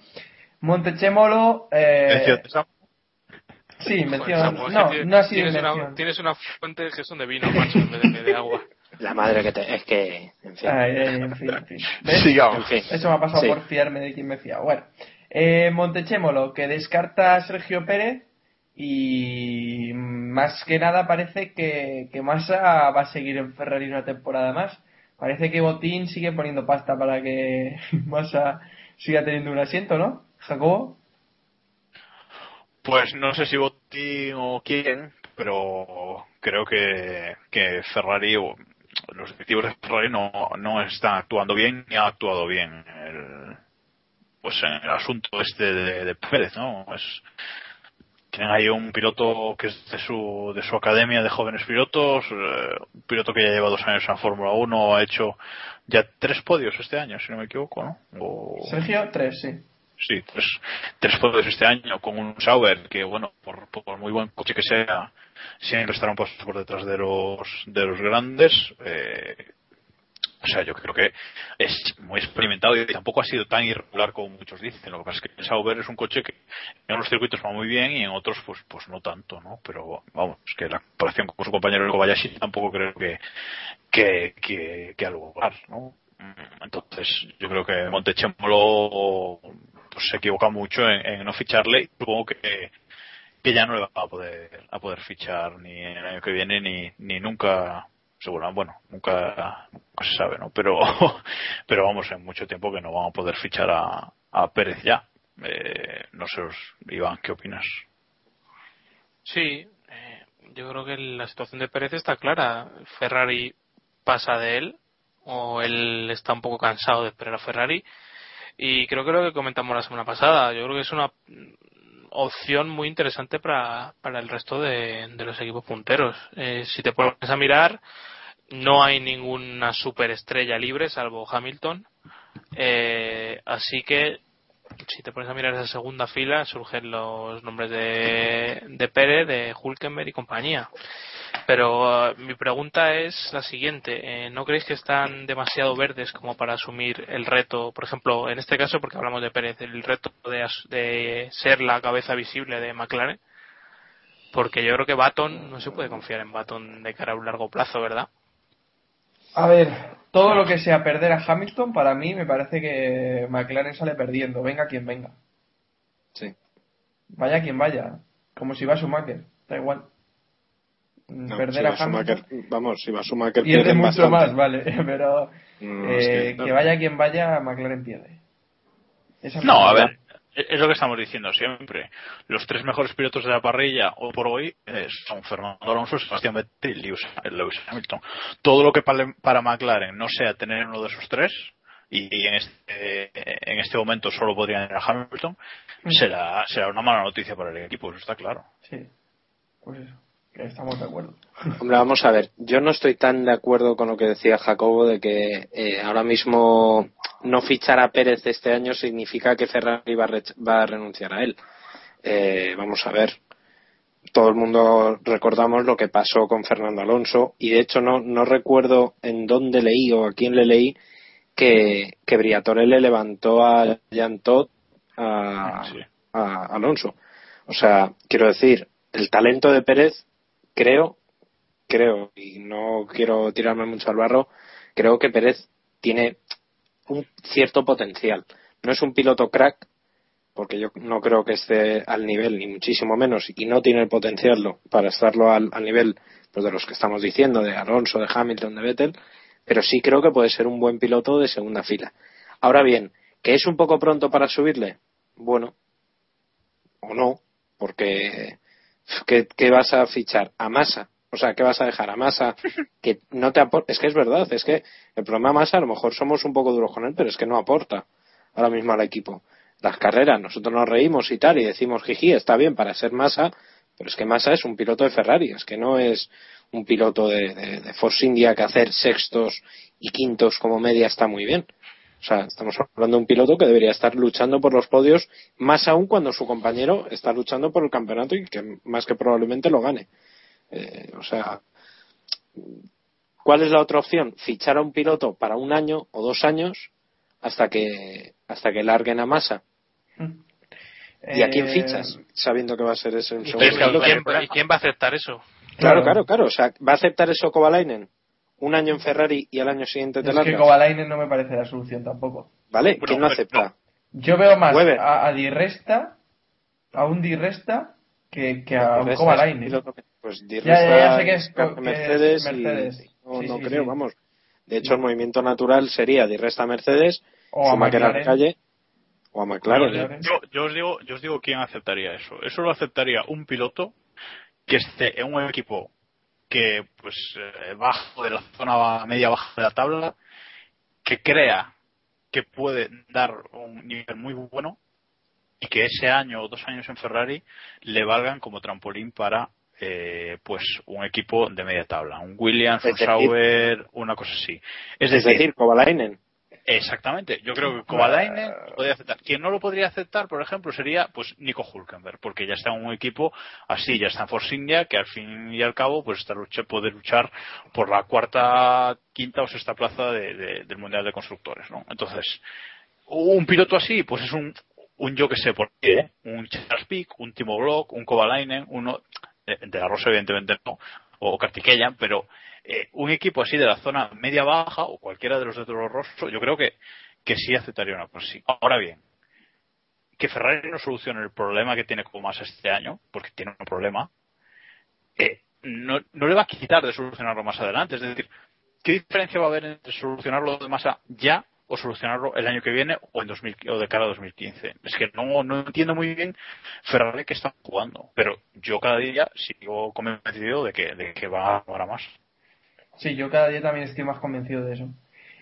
Montechemolo. Eh, de sí, Joder, mención. No, no ha sido tienes mención. una, tienes una fuente que son de vino, macho, en vez de, de agua. La madre que te. Es que. En fin. Ay, ay, en fin, en fin. ¿Ves? Sigamos. En fin. Eso me ha pasado Sí. por fiarme de quien me fía. Bueno, eh, Montechémolo, que descarta a Sergio Pérez y más que nada parece que, que Massa va a seguir en Ferrari una temporada más. Parece que Botín sigue poniendo pasta para que Massa siga teniendo un asiento, ¿no? Jacobo. Pues no sé si Botín o quién, pero creo que, que Ferrari o los directivos de Ferrari no, no están actuando bien ni ha actuado bien en el, pues en el asunto este de, de Pérez, ¿no? Es, tienen ahí un piloto que es de su, de su academia de jóvenes pilotos, eh, un piloto que ya lleva dos años en Fórmula 1, ha hecho ya tres podios este año, si no me equivoco, ¿no? O- Sergio, tres, sí. Sí, tres, tres podios este año con un Sauber que, bueno, por, por muy buen coche que sea, siempre estará un paso por detrás de los, de los grandes. Eh, o sea, yo creo que es muy experimentado y tampoco ha sido tan irregular como muchos dicen. Lo que pasa es que el Sauber es un coche que en unos circuitos va muy bien y en otros, pues, pues no tanto, ¿no? Pero vamos, es que la comparación con su compañero el Kobayashi tampoco creo que, que, que, que al lugar, ¿no? Entonces, yo creo que Montechemolo pues, se equivoca mucho en, no ficharle y supongo que, que ya no le va a poder, a poder fichar ni el año que viene ni, ni nunca seguro, bueno, nunca, se sabe, ¿no? Pero, pero vamos, en mucho tiempo que no van a poder fichar a, a Pérez ya. Eh, no sé, Iván, ¿qué opinas? Sí, eh, yo creo que la situación de Pérez está clara. Ferrari pasa de él, o él está un poco cansado de esperar a Ferrari. Y creo que lo que comentamos la semana pasada, yo creo que es una opción muy interesante para, para el resto de, de los equipos punteros. Eh, si te pones a mirar, no hay ninguna superestrella libre salvo Hamilton. Eh, así que si te pones a mirar esa segunda fila, surgen los nombres de, de Pérez, de Hulkenberg y compañía. Pero uh, mi pregunta es la siguiente: eh, ¿no creéis que están demasiado verdes como para asumir el reto? Por ejemplo, en este caso, porque hablamos de Pérez, el reto de, de ser la cabeza visible de McLaren. Porque yo creo que Baton no se puede confiar en Baton de cara a un largo plazo, ¿verdad? A ver, todo lo que sea perder a Hamilton, para mí me parece que McLaren sale perdiendo, venga quien venga. Sí. Vaya quien vaya, como si va Schumacher, da igual. No, perder si a va Hamilton Schumacher- vamos, si va Schumacher pierde pierden mucho bastante. más, vale, pero No, eh, es que- vaya quien vaya, McLaren pierde. Esa No, a ver, es lo que estamos diciendo siempre. Los tres mejores pilotos de la parrilla hoy por hoy eh, son Fernando Alonso, Sebastián Vettel y Lewis, Lewis Hamilton. Todo lo que para, para McLaren no sea tener uno de esos tres, y, y en, este, en este momento solo podrían ir a Hamilton, será, será una mala noticia para el equipo, eso está claro. Sí, pues eso, estamos de acuerdo. Hombre, vamos a ver, yo no estoy tan de acuerdo con lo que decía Jacobo de que eh, ahora mismo no fichar a Pérez este año significa que Ferrari va a, rech- va a renunciar a él. Eh, vamos a ver, todo el mundo recordamos lo que pasó con Fernando Alonso y de hecho no, no recuerdo en dónde leí o a quién le leí que, que Briatore le levantó a Jean Todt a, Sí. a Alonso. O sea, quiero decir, el talento de Pérez, creo, creo, y no quiero tirarme mucho al barro, creo que Pérez tiene un cierto potencial. No es un piloto crack, porque yo no creo que esté al nivel, ni muchísimo menos, y no tiene el potencial para estarlo al, al nivel pues, de los que estamos diciendo, de Alonso, de Hamilton, de Vettel, pero sí creo que puede ser un buen piloto de segunda fila. Ahora bien, ¿que es un poco pronto para subirle? Bueno, o no, porque ¿qué, qué vas a fichar? A Massa. O sea, ¿qué vas a dejar a Massa? Que no te aporta. Es que es verdad, es que el problema de Massa, a lo mejor somos un poco duros con él, pero es que no aporta ahora mismo al equipo. Las carreras, nosotros nos reímos y tal, y decimos, jiji, está bien para ser Massa, pero es que Massa es un piloto de Ferrari, es que no es un piloto de, de, de Force India que hacer sextos y quintos como media está muy bien. O sea, estamos hablando de un piloto que debería estar luchando por los podios, más aún cuando su compañero está luchando por el campeonato y que más que probablemente lo gane. Eh, o sea, ¿cuál es la otra opción? Fichar a un piloto para un año o dos años hasta que hasta que larguen a masa. ¿Y a quién Eh, fichas? Sabiendo que va a ser ese un ¿Y segundo piloto. quién y quién va a aceptar eso? Claro, claro, claro. O sea, ¿va a aceptar eso Kovalainen? Un año en Ferrari y al año siguiente te Es que. Kovalainen no me parece la solución tampoco. ¿Vale? Bueno, ¿Quién lo pero- acepta? Yo veo más Weber. a, a Di Resta, a un Di Resta, que, que a un Pues Kovalainen. Pues Di Ya, ya, ya sé que es- es que es Mercedes, y- Mercedes. no, Sí, no sí, creo, sí. vamos. De hecho, el movimiento natural sería Di Resta Mercedes, O a McLaren. calle o a McLaren. Claro, Yo, yo os digo, yo os digo quién aceptaría eso. Eso lo aceptaría un piloto que esté en un equipo que, pues, eh, bajo de la zona media baja de la tabla, que crea que puede dar un nivel muy bueno y que ese año o dos años en Ferrari le valgan como trampolín para eh, pues un equipo de media tabla, un Williams, un Sauber, una cosa así. Es Es decir, decir, Kovalainen. Exactamente, yo creo que Kovalainen lo podría aceptar. Quien no lo podría aceptar, por ejemplo, sería pues Nico Hulkenberg, porque ya está en un equipo así, ya está en Force India, que al fin y al cabo pues está lucha, puede luchar por la cuarta, quinta o sexta plaza de- de- del Mundial de Constructores, ¿no? Entonces, un piloto así, pues es un, un yo que sé por qué, ¿eh? un Charles Pic, un Timo Glock, un Kovalainen, uno de, de la Rosa evidentemente no, o Kartikeyan, pero eh, un equipo así de la zona media baja o cualquiera de los de Toro Rosso, yo creo que, que sí aceptaría una cosa. Ahora bien, que Ferrari no solucione el problema que tiene con más este año, porque tiene un problema, eh, no, no le va a quitar de solucionarlo más adelante. Es decir, ¿qué diferencia va a haber entre solucionarlo de masa ya o solucionarlo el año que viene o, en 2000, o de cara a 2015? Es que no, no entiendo muy bien Ferrari que está jugando, pero yo cada día sigo convencido de que, de que va a jugar a más. Sí, yo cada día también estoy más convencido de eso.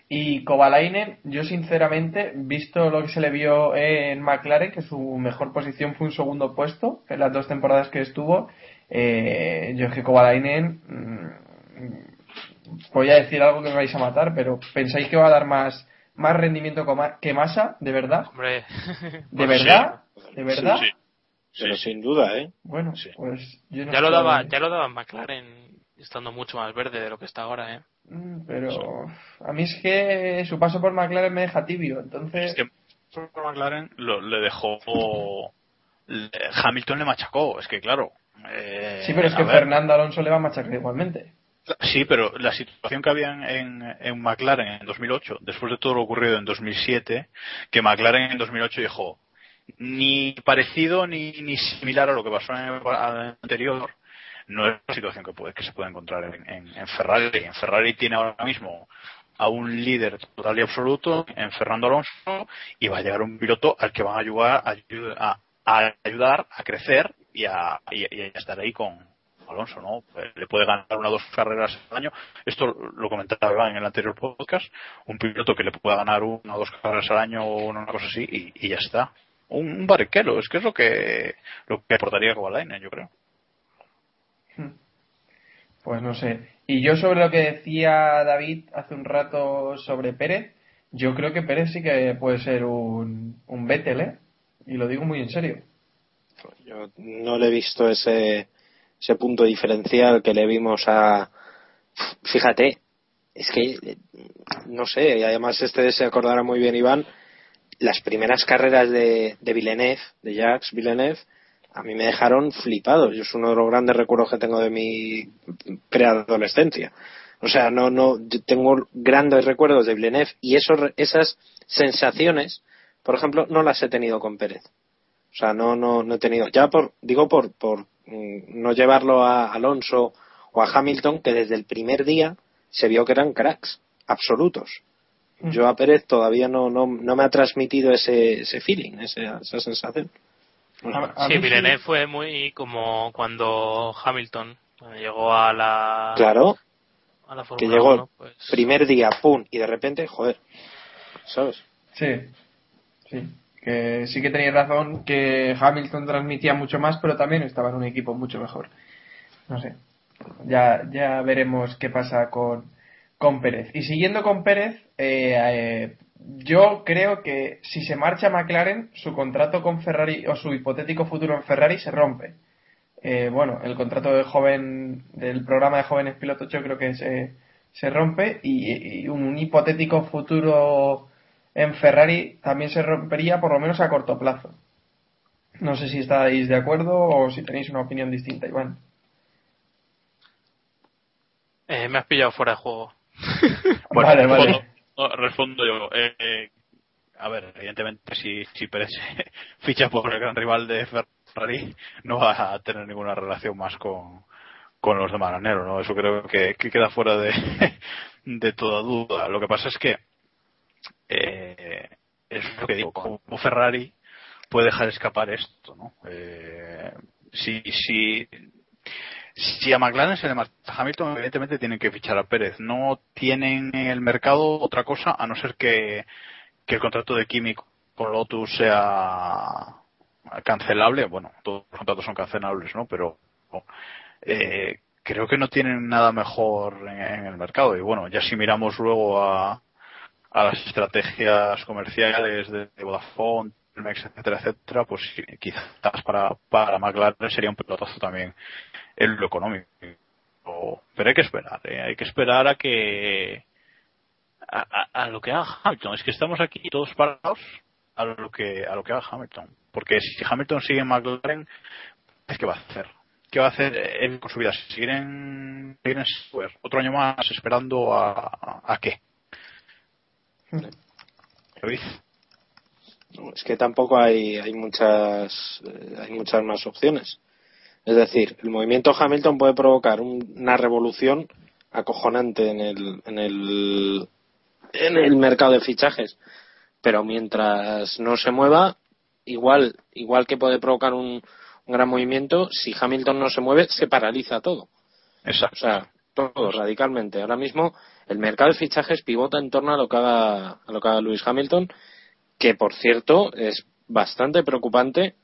Y Kovalainen, yo sinceramente, visto lo que se le vio en McLaren, que su mejor posición fue un segundo puesto en las dos temporadas que estuvo, eh, yo es que Kovalainen, mm, voy a decir algo que me vais a matar, pero ¿pensáis que va a dar más, más rendimiento que Massa? ¿De verdad? Hombre, ¿De verdad? ¿De verdad? Sí, sí. Pero sin duda, ¿eh? Bueno, Sí. pues yo no ya lo daba, ya lo daba McLaren estando mucho más verde de lo que está ahora, ¿eh? Mm, Pero a mí es que su paso por McLaren me deja tibio, entonces... Es que por McLaren lo, le dejó. le- Hamilton le machacó, es que claro. eh, Sí, pero es que ver, Fernando Alonso le va a machacar igualmente. Sí, pero la situación que había en, en McLaren en 2008, después de todo lo ocurrido en 2007, que McLaren en 2008 dijo ni parecido ni, ni similar a lo que pasó en el anterior, no es la situación que, puede, que se puede encontrar en, en- Ferrari. En Ferrari tiene ahora mismo a un líder total y absoluto en Fernando Alonso y va a llegar un piloto al que van a ayudar a, ayudar a crecer y a, y a- estar ahí con Alonso, ¿no? Eh, Le puede ganar una o dos carreras al año. Esto lo comentaba en el anterior podcast. Un piloto que le pueda ganar una o dos carreras al año o una cosa así y, ya está. Un, un es que es lo que lo que aportaría Kovalainen, yo creo. Pues no sé. Y yo sobre lo que decía David hace un rato sobre Pérez, yo creo que Pérez sí que puede ser un, un Vettel, ¿eh? Y lo digo muy en serio. Yo no le he visto ese, ese punto diferencial que le vimos a. Fíjate, es que no sé, y además este se acordará muy bien Iván, las primeras carreras de, de Villeneuve, de Jacques Villeneuve, a mí me dejaron flipados. Yo es uno de los grandes recuerdos que tengo de mi preadolescencia. O sea, no, no, yo tengo grandes recuerdos de Villeneuve y esos, esas sensaciones, por ejemplo, no las he tenido con Pérez. O sea, no, no, no he tenido, ya por, digo por, por mm, no llevarlo a Alonso o a Hamilton, que desde el primer día se vio que eran cracks, absolutos. Yo a Pérez todavía no, no, no me ha transmitido ese, ese feeling, ese- esa sensación. A- a sí, Villeneuve fue muy como cuando Hamilton cuando llegó a la Claro, a la que llegó 1, pues, primer día, pum, y de repente, joder, ¿sabes? Sí, sí. Que sí que tenéis razón que Hamilton transmitía mucho más, pero también estaba en un equipo mucho mejor. No sé. Ya, ya veremos qué pasa con, con Pérez. Y siguiendo con Pérez, eh, eh, yo creo que si se marcha McLaren, su contrato con Ferrari o su hipotético futuro en Ferrari se rompe. Eh, bueno, el contrato de joven del programa de jóvenes pilotos yo creo que se, se rompe y, y un hipotético futuro en Ferrari también se rompería por lo menos a corto plazo. No sé si estáis de acuerdo o si tenéis una opinión distinta, Iván. eh, me has pillado fuera de juego. Bueno, Vale, vale. No, respondo yo. Eh, a ver, evidentemente, si, si Pérez ficha por el gran rival de Ferrari, no va a tener ninguna relación más con, con los de Maranero, ¿no? Eso creo que, que queda fuera de, de toda duda. Lo que pasa es que eh, es lo que digo, como Ferrari puede dejar escapar esto, ¿no? Eh, si, si, si a McLaren se le marcha a Hamilton, evidentemente tienen que fichar a Pérez. No tienen en el mercado otra cosa a no ser que, que el contrato de Kimi con Lotus sea cancelable. Bueno, todos los contratos son cancelables, ¿no? Pero eh, creo que no tienen nada mejor en, el mercado. Y bueno, ya si miramos luego a, a las estrategias comerciales de, Vodafone, etcétera, etcétera, pues quizás para, para McLaren sería un pelotazo también en lo económico. Pero hay que esperar, ¿eh? hay que esperar a que a, a- a lo que haga Hamilton. Es que estamos aquí todos parados a lo que a lo que haga Hamilton. Porque si Hamilton sigue en McLaren, ¿qué va a hacer? ¿Qué va a hacer él con su vida? ¿Seguir en, seguir en? ¿Otro año más esperando a, a, qué? Luis. Es que tampoco hay, hay muchas eh, hay muchas más opciones. Es decir, el movimiento Hamilton puede provocar una revolución acojonante en el, en el, en el mercado de fichajes. Pero mientras no se mueva, igual, igual que puede provocar un, un gran movimiento, si Hamilton no se mueve, se paraliza todo. Exacto. O sea, todo radicalmente. Ahora mismo el mercado de fichajes pivota en torno a lo que haga, a lo que haga Lewis Hamilton, que por cierto es bastante preocupante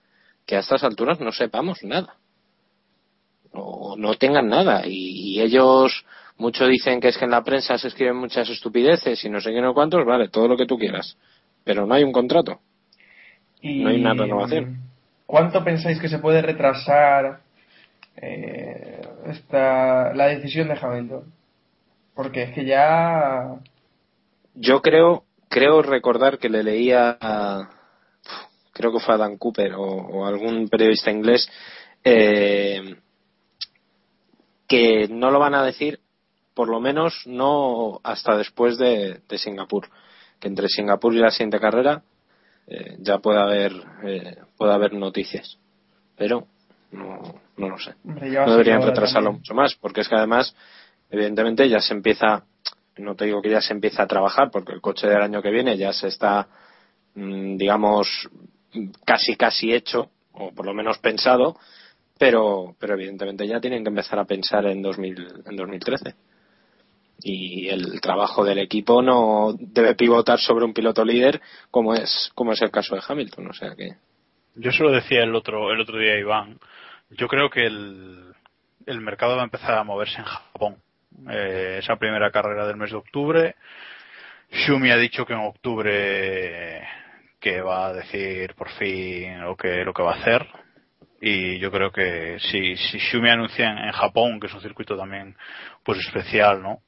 que a estas alturas no sepamos nada. O no tengan nada. Y, ellos, mucho dicen que es que en la prensa se escriben muchas estupideces y no sé qué no cuántos, vale, todo lo que tú quieras. Pero no hay un contrato. no hay una renovación. ¿Cuánto pensáis que se puede retrasar eh, esta, la decisión de Hamilton? Porque es que ya. Yo creo, creo recordar que le leía a, creo que fue a Dan Cooper o, algún periodista inglés, eh, que no lo van a decir, por lo menos no hasta después de, Singapur. Que entre Singapur y la siguiente carrera eh, ya puede haber, eh, puede haber noticias. Pero no, no lo sé. no deberían retrasarlo mucho más, porque es que además, evidentemente, ya se empieza, no te digo que ya se empieza a trabajar, porque el coche del año que viene ya se está, mm, digamos, casi casi hecho, o por lo menos pensado, pero, pero evidentemente ya tienen que empezar a pensar en, 2000, en 2013. Y el trabajo del equipo no debe pivotar sobre un piloto líder como es, como es el caso de Hamilton. O sea que. Yo se lo decía el otro, el otro día, Iván. Yo creo que el, el mercado va a empezar a moverse en Japón. Eh, esa primera carrera del mes de octubre. Shumi ha dicho que en octubre que va a decir por fin lo que, lo que va a hacer. Y yo creo que si, si Shumi anuncia en, Japón, que es un circuito también pues especial, ¿no?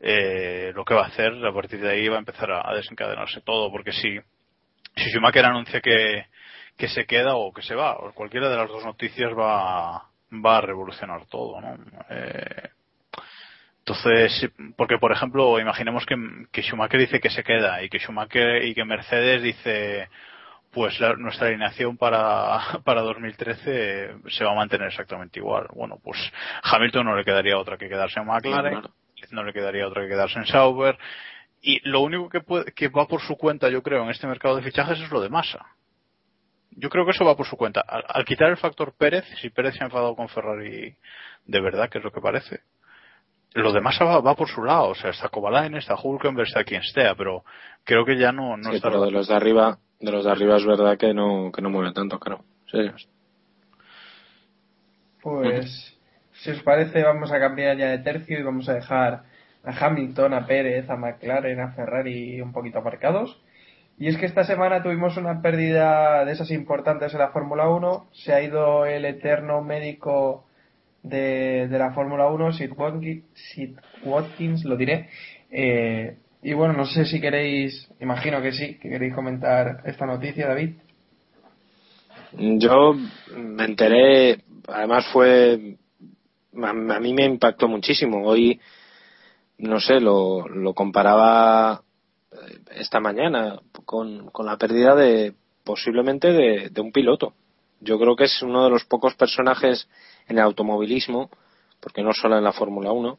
Eh, lo que va a hacer, a partir de ahí va a empezar a, desencadenarse todo, porque si, si Schumacher anuncia que, que se queda o que se va, o cualquiera de las dos noticias va, va a revolucionar todo, ¿no? Eh, entonces, porque por ejemplo, imaginemos que, que, Schumacher dice que se queda y que Schumacher y que Mercedes dice, pues nuestra alineación para, para 2013 se va a mantener exactamente igual. Bueno, pues Hamilton no le quedaría otra que quedarse en McLaren, no le quedaría otra que quedarse en Sauber. Y lo único que, puede, que va por su cuenta, yo creo, en este mercado de fichajes es lo de Massa. Yo creo que eso va por su cuenta. Al, al quitar el factor Pérez, si Pérez se ha enfadado con Ferrari de verdad, que es lo que parece, lo demás va, por su lado, o sea, está Kovalainen, está Hulkenberg, está quien esté, pero creo que ya no, no sí, pero de los de arriba, de los de arriba es verdad que no, que no mueve tanto, claro. Sí. Pues, si os parece, vamos a cambiar ya de tercio y vamos a dejar a Hamilton, a Pérez, a McLaren, a Ferrari un poquito aparcados. Y es que esta semana tuvimos una pérdida de esas importantes en la Fórmula 1. Se ha ido el eterno médico de, la Fórmula 1, Sid Watkins, lo diré. Eh, y bueno, no sé si queréis, imagino que sí, que queréis comentar esta noticia, David. Yo me enteré, además fue, a, mí me impactó muchísimo. Hoy, no sé, lo, lo comparaba eh, esta mañana con, con la pérdida de posiblemente de un piloto. Yo creo que es uno de los pocos personajes en el automovilismo, porque no solo en la Fórmula 1,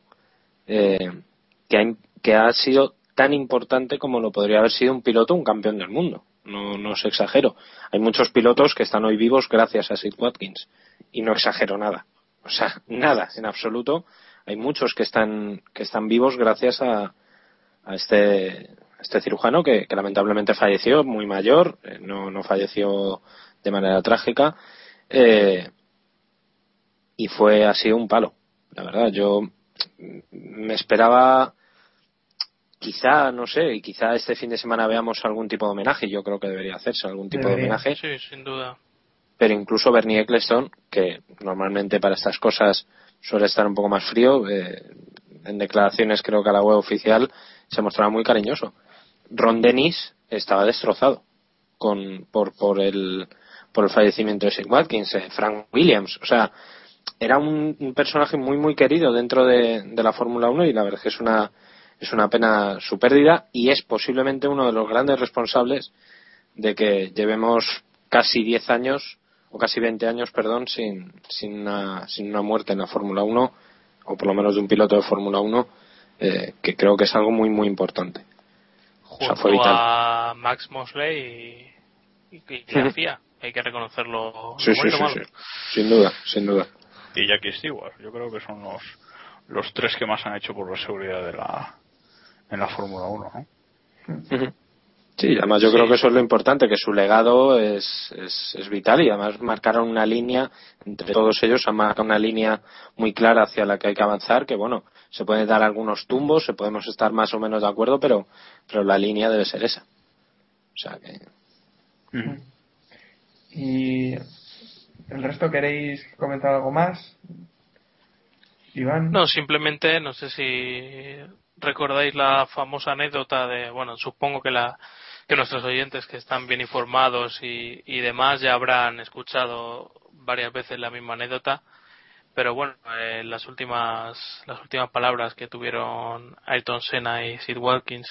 eh, que, ha, que sido tan importante como lo podría haber sido un piloto, un campeón del mundo. No, no os exagero. Hay muchos pilotos que están hoy vivos gracias a Sid Watkins. Y no exagero nada. O sea, nada, en absoluto. Hay muchos que están, que están vivos gracias a, a este, este cirujano que, lamentablemente falleció muy mayor, eh, no, no falleció de manera trágica. Eh, y fue así un palo. La verdad, yo me esperaba quizá, no sé, quizá este fin de semana veamos algún tipo de homenaje. Yo creo que debería hacerse algún tipo de homenaje. Sí, sin duda. Pero incluso Bernie Eccleston, que normalmente para estas cosas suele estar un poco más frío, eh, en declaraciones creo que a la web oficial se mostraba muy cariñoso. Ron Dennis estaba destrozado con, por, por, el, por el fallecimiento de Sid Watkins, eh, Frank Williams. O sea, era un, personaje muy muy querido dentro de, la Fórmula 1 y la verdad es que es una es una pena su pérdida y es posiblemente uno de los grandes responsables de que llevemos casi 10 años o casi 20 años, perdón, sin, sin, una, sin una muerte en la Fórmula 1, o por lo menos de un piloto de Fórmula 1, eh, que creo que es algo muy, muy importante. O sea, Junto fue vital. a Max Mosley y, y, y. Hay que reconocerlo. Sí, sí, sí. Sin duda, sin duda. Y Jackie Stewart. Yo creo que son los, los tres que más han hecho por la seguridad de la, en la Fórmula 1. ¿no? Ujú. Sí, además yo creo que eso es lo importante, que su legado es, es, es vital y además marcaron una línea, entre todos ellos han marcado una línea muy clara hacia la que hay que avanzar, que bueno, se pueden dar algunos tumbos, se podemos estar más o menos de acuerdo, pero, pero la línea debe ser esa. O sea que. ¿Y el resto queréis comentar algo más? Iván. No, simplemente, no sé si recordáis la famosa anécdota de, bueno, supongo que la que nuestros oyentes que están bien informados y, y demás ya habrán escuchado varias veces la misma anécdota, pero bueno, eh, las últimas las últimas palabras que tuvieron Ayrton Senna y Sid Watkins,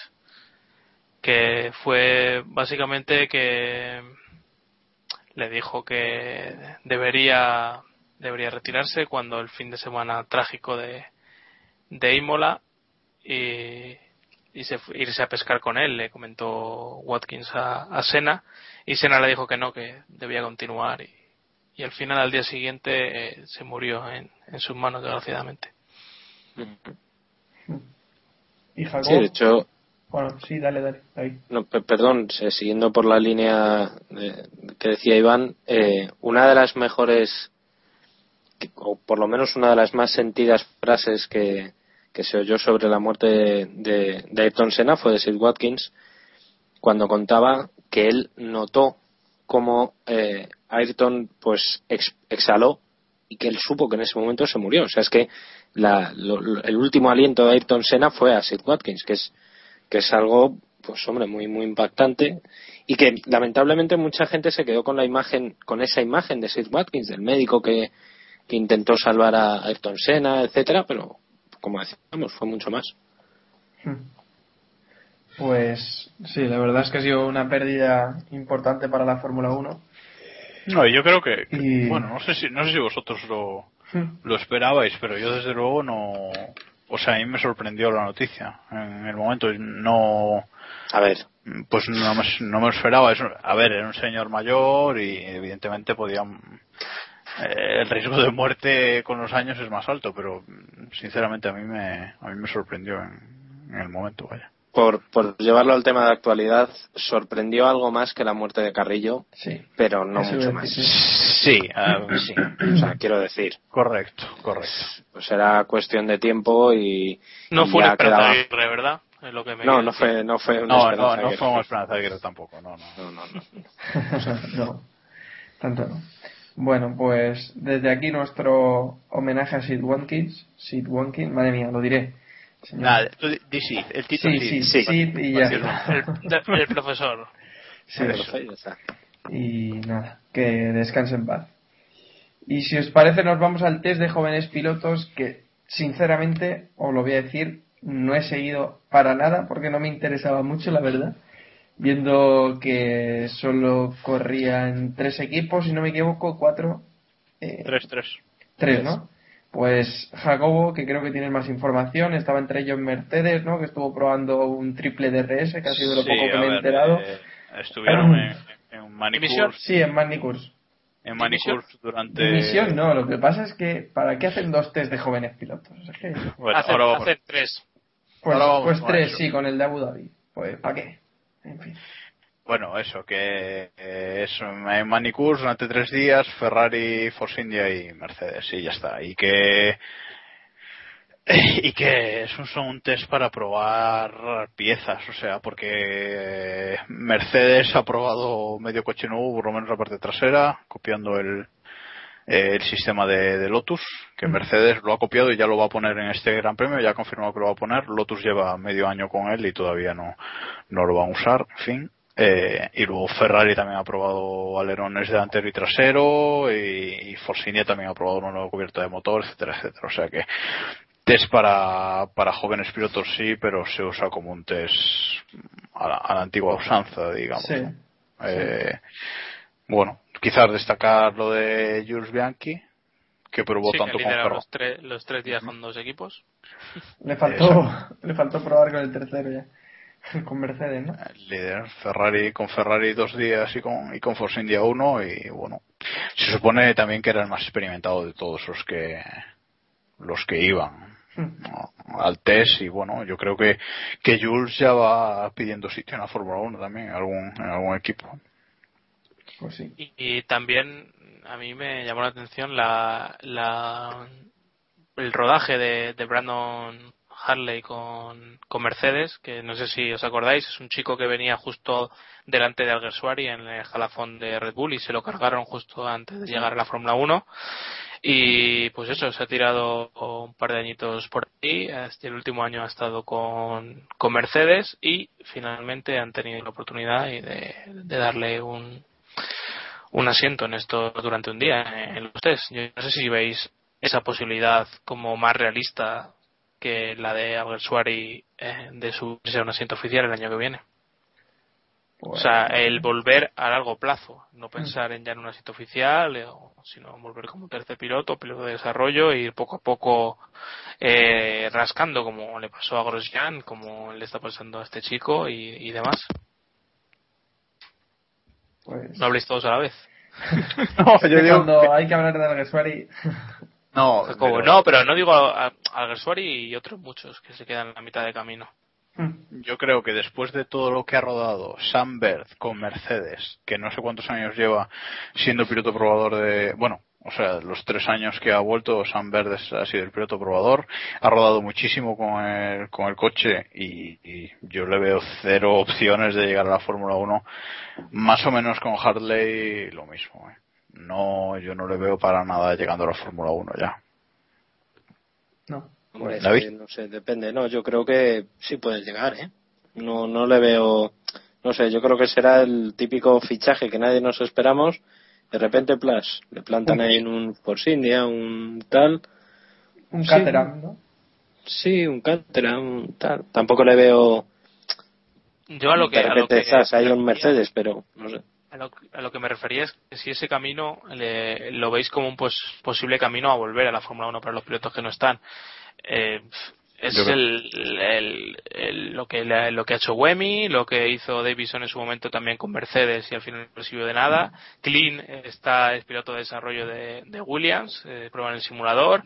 que fue básicamente que le dijo que debería debería retirarse cuando el fin de semana trágico de, de Imola y, y se irse a pescar con él, le comentó Watkins a, a Senna y Senna le dijo que no, que debía continuar y, y al final al día siguiente eh, se murió en, en sus manos desgraciadamente. ¿Y Jacob? sí, de hecho, Bueno, sí, dale, dale. Perdón, siguiendo por la línea que decía Iván, eh, una de las mejores, o por lo menos una de las más sentidas frases que, se oyó sobre la muerte de, de, Ayrton Senna fue de Sid Watkins, cuando contaba que él notó cómo eh, Ayrton pues ex- exhaló y que él supo que en ese momento se murió. O sea, es que la- lo- el último aliento de Ayrton Senna fue a Sid Watkins, que es que es algo, pues hombre, muy muy impactante y que lamentablemente mucha gente se quedó con la imagen, con esa imagen de Sid Watkins, del médico que, que intentó salvar a Ayrton Senna, etcétera, pero como decíamos, fue mucho más. Pues sí, la verdad es que ha sido una pérdida importante para la Fórmula 1. No, y yo creo que, Y- bueno, no sé si, no sé si vosotros lo, lo esperabais, pero yo desde luego no, o sea, a mí me sorprendió la noticia en el momento, no, A ver, pues no me, no me esperaba eso. A ver, era un señor mayor y evidentemente podía, eh, el riesgo de muerte con los años es más alto, pero sinceramente a mí me, a mí me sorprendió en, en el momento, vaya. Por, por llevarlo al tema de actualidad, sorprendió algo más que la muerte de Carrillo, Sí. pero no Eso mucho más. sí. Sí, ah, sí, O sea, quiero decir, correcto, correcto. pues era cuestión de tiempo y, No y fue una Esperanza quedaba- Aguirre, ¿verdad? Es lo que me No, no fue, no fue una No, no, esperanza no que- fue una esperanza Aguirre tampoco, no, no. No, no, no. no, tanto no. Bueno, pues desde aquí nuestro homenaje a Sid Watkins. Sid Watkins, madre mía, lo diré. Nada, tú di, sí, el título Sí, sí, sí, sí. y ya. El, profesor. Sí, está. y nada, que descanse en paz. Y si os parece, nos vamos al test de jóvenes pilotos que, sinceramente, os lo voy a decir, no he seguido para nada porque no me interesaba mucho, la verdad. Viendo que solo corrían tres equipos, si no me equivoco, cuatro. eh, Tres, tres. Tres, ¿no? Pues Jacobo, que creo que tiene más información, estaba entre ellos Mercedes, ¿no? Que estuvo probando un triple DRS, que ha sido lo Sí, poco que me he enterado. eh, estuvieron en, en Dimisión. Sí, en Magny-Cours. en Manicure durante... Dimisión no, lo que pasa es que ¿para qué hacen dos test de jóvenes pilotos? Es que, Bueno, Hacen- ahora vamos. hacen tres. pues Ahora vamos pues tres, sí, con el de Abu Dhabi. Pues ¿para qué? En fin. Bueno, eso, que eso, en Manicure durante tres días, Ferrari, Force India y Mercedes, y ya está. Y que y que esos son un test para probar piezas, o sea, porque Mercedes ha probado medio coche nuevo, por lo menos la parte trasera, copiando el, el sistema de, de Lotus, que Mercedes lo ha copiado y ya lo va a poner en este Gran Premio, ya ha confirmado que lo va a poner. Lotus lleva medio año con él y todavía no, no lo van a usar, en fin. Eh, y luego Ferrari también ha probado alerones delantero y trasero y, y Force India también ha probado una nueva cubierta de motor, etcétera, etcétera. O sea que test para, para jóvenes pilotos sí, pero se usa como un test a la, a la antigua usanza, digamos. Sí. Eh, bueno, quizás destacar lo de Jules Bianchi, que probó Sí, tanto que con Ferrari. los, tre- los tres días con dos equipos. Le faltó, le faltó probar con el tercero ya. Con Mercedes, ¿no? el líder Ferrari con Ferrari dos días y con y con Force India uno y bueno se supone también que era el más experimentado de todos los que los que iban ¿no? al test y bueno yo creo que que Jules ya va pidiendo sitio en la Fórmula 1 también en algún en algún equipo Pues sí. Y, y también a mí me llamó la atención la, la el rodaje de, de Brandon Harley con, con Mercedes, que no sé si os acordáis, es un chico que venía justo delante de Alguersuari en el jalafón de Red Bull y se lo cargaron justo antes de llegar a la Fórmula 1. Y pues eso, se ha tirado un par de añitos por ahí. Este, el último año ha estado con, con Mercedes y finalmente han tenido la oportunidad y de, de darle un, un asiento en esto durante un día en los test. Yo no sé si veis esa posibilidad como más realista que la de Alguersuari eh, de subirse a un asiento oficial el año que viene. O sea, el volver a largo plazo, no pensar en ya en un asiento oficial, eh, o- sino volver como tercer piloto, piloto de desarrollo, e ir poco a poco eh, rascando, como le pasó a Grosjean, como le está pasando a este chico y, y demás. Pues... No habléis todos a la vez. no Es que cuando hay que hablar de Alguersuari... no pero- no, pero no digo a, a Alguersuari y otros muchos que se quedan en la mitad de camino. Yo creo que después de todo lo que ha rodado Sam con Mercedes, que no sé cuántos años lleva siendo piloto probador de, bueno, o sea, los tres años que ha vuelto, Sam ha sido el piloto probador, ha rodado muchísimo con el, con el coche y, y yo le veo cero opciones de llegar a la Fórmula 1, más o menos con Hartley lo mismo. ¿eh? No, yo no le veo para nada llegando a la Fórmula 1 ya. No. Hombre, es David. que no sé, depende. No, yo creo que sí puedes llegar, ¿eh? No, no le veo. No sé, yo creo que será el típico fichaje que nadie nos esperamos. De repente, plus, le plantan ahí en un Force India, un tal. Un Sí. Caterham, ¿no? Sí, un Caterham, un tal. Tampoco le veo. Yo a lo que, de a lo repente que estás ahí me un Mercedes, pero no sé. A lo, a lo que me refería es que si ese camino le- lo veis como un posible camino a volver a la Fórmula 1 para los pilotos que no están. Eh, es el, el- el- lo que lo que ha hecho Wemi, lo que hizo Davison en su momento también con Mercedes y al final no sirvió de nada. Clean está es piloto de desarrollo de, de Williams, eh, prueba en el simulador.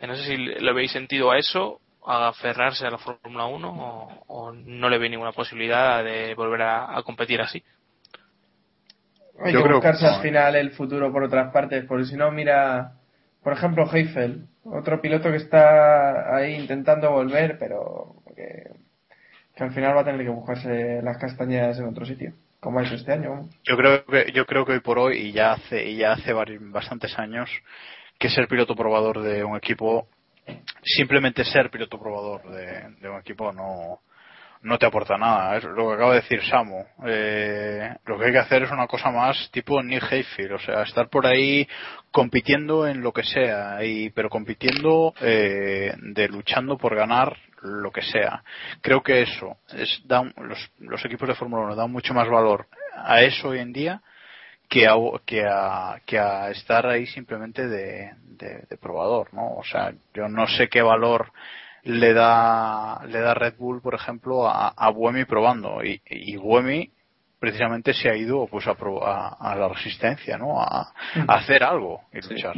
Eh, no sé si le habéis sentido a eso, a aferrarse a la Fórmula 1 o, o no le ve ninguna posibilidad de volver a- a competir así. Hay Yo que creo buscarse no, al final el futuro por otras partes, porque si no, mira, por ejemplo, Heifel, otro piloto que está ahí intentando volver, pero que, que al final va a tener que buscarse las castañas en otro sitio, como ha hecho este año. Yo creo que yo creo que hoy por hoy y ya hace y ya hace bastantes años que ser piloto probador de un equipo simplemente ser piloto probador de, de un equipo no no te aporta nada. Es lo que acaba de decir Samu. Eh, lo que hay que hacer es una cosa más tipo Nick Hayfield, o sea, estar por ahí compitiendo en lo que sea, y pero compitiendo eh, de luchando por ganar lo que sea. Creo que eso es dan los, los equipos de Fórmula 1 dan mucho más valor a eso hoy en día que a, que a, que a estar ahí simplemente de, de, de probador, ¿no? O sea, yo no sé qué valor le da le da Red Bull, por ejemplo, a, a Buemi probando y, y Buemi precisamente se ha ido pues a, pro- a, a la resistencia, ¿no? A, a hacer algo y luchar.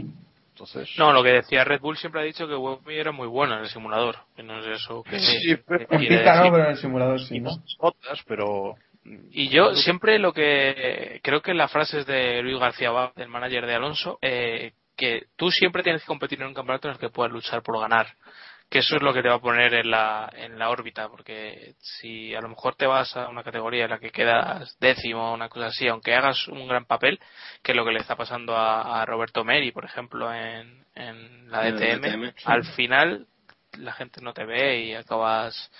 Entonces, No, lo que decía Red Bull siempre ha dicho que Webby era muy bueno en el simulador. Que no es eso que, Sí, pero- que En pista no, pero en el simulador sí, ¿no? otras, pero Y yo siempre lo que creo que las frases de Luis García Abad, del manager de Alonso, eh, que tú siempre tienes que competir en un campeonato en el que puedas luchar por ganar. Que eso es lo que te va a poner en la, en la órbita, porque si a lo mejor te vas a una categoría en la que quedas décimo o una cosa así, aunque hagas un gran papel, que es lo que le está pasando a, a Roberto Meri, por ejemplo, en, en la En DTM, DTM, sí. al final la gente no te ve y acabas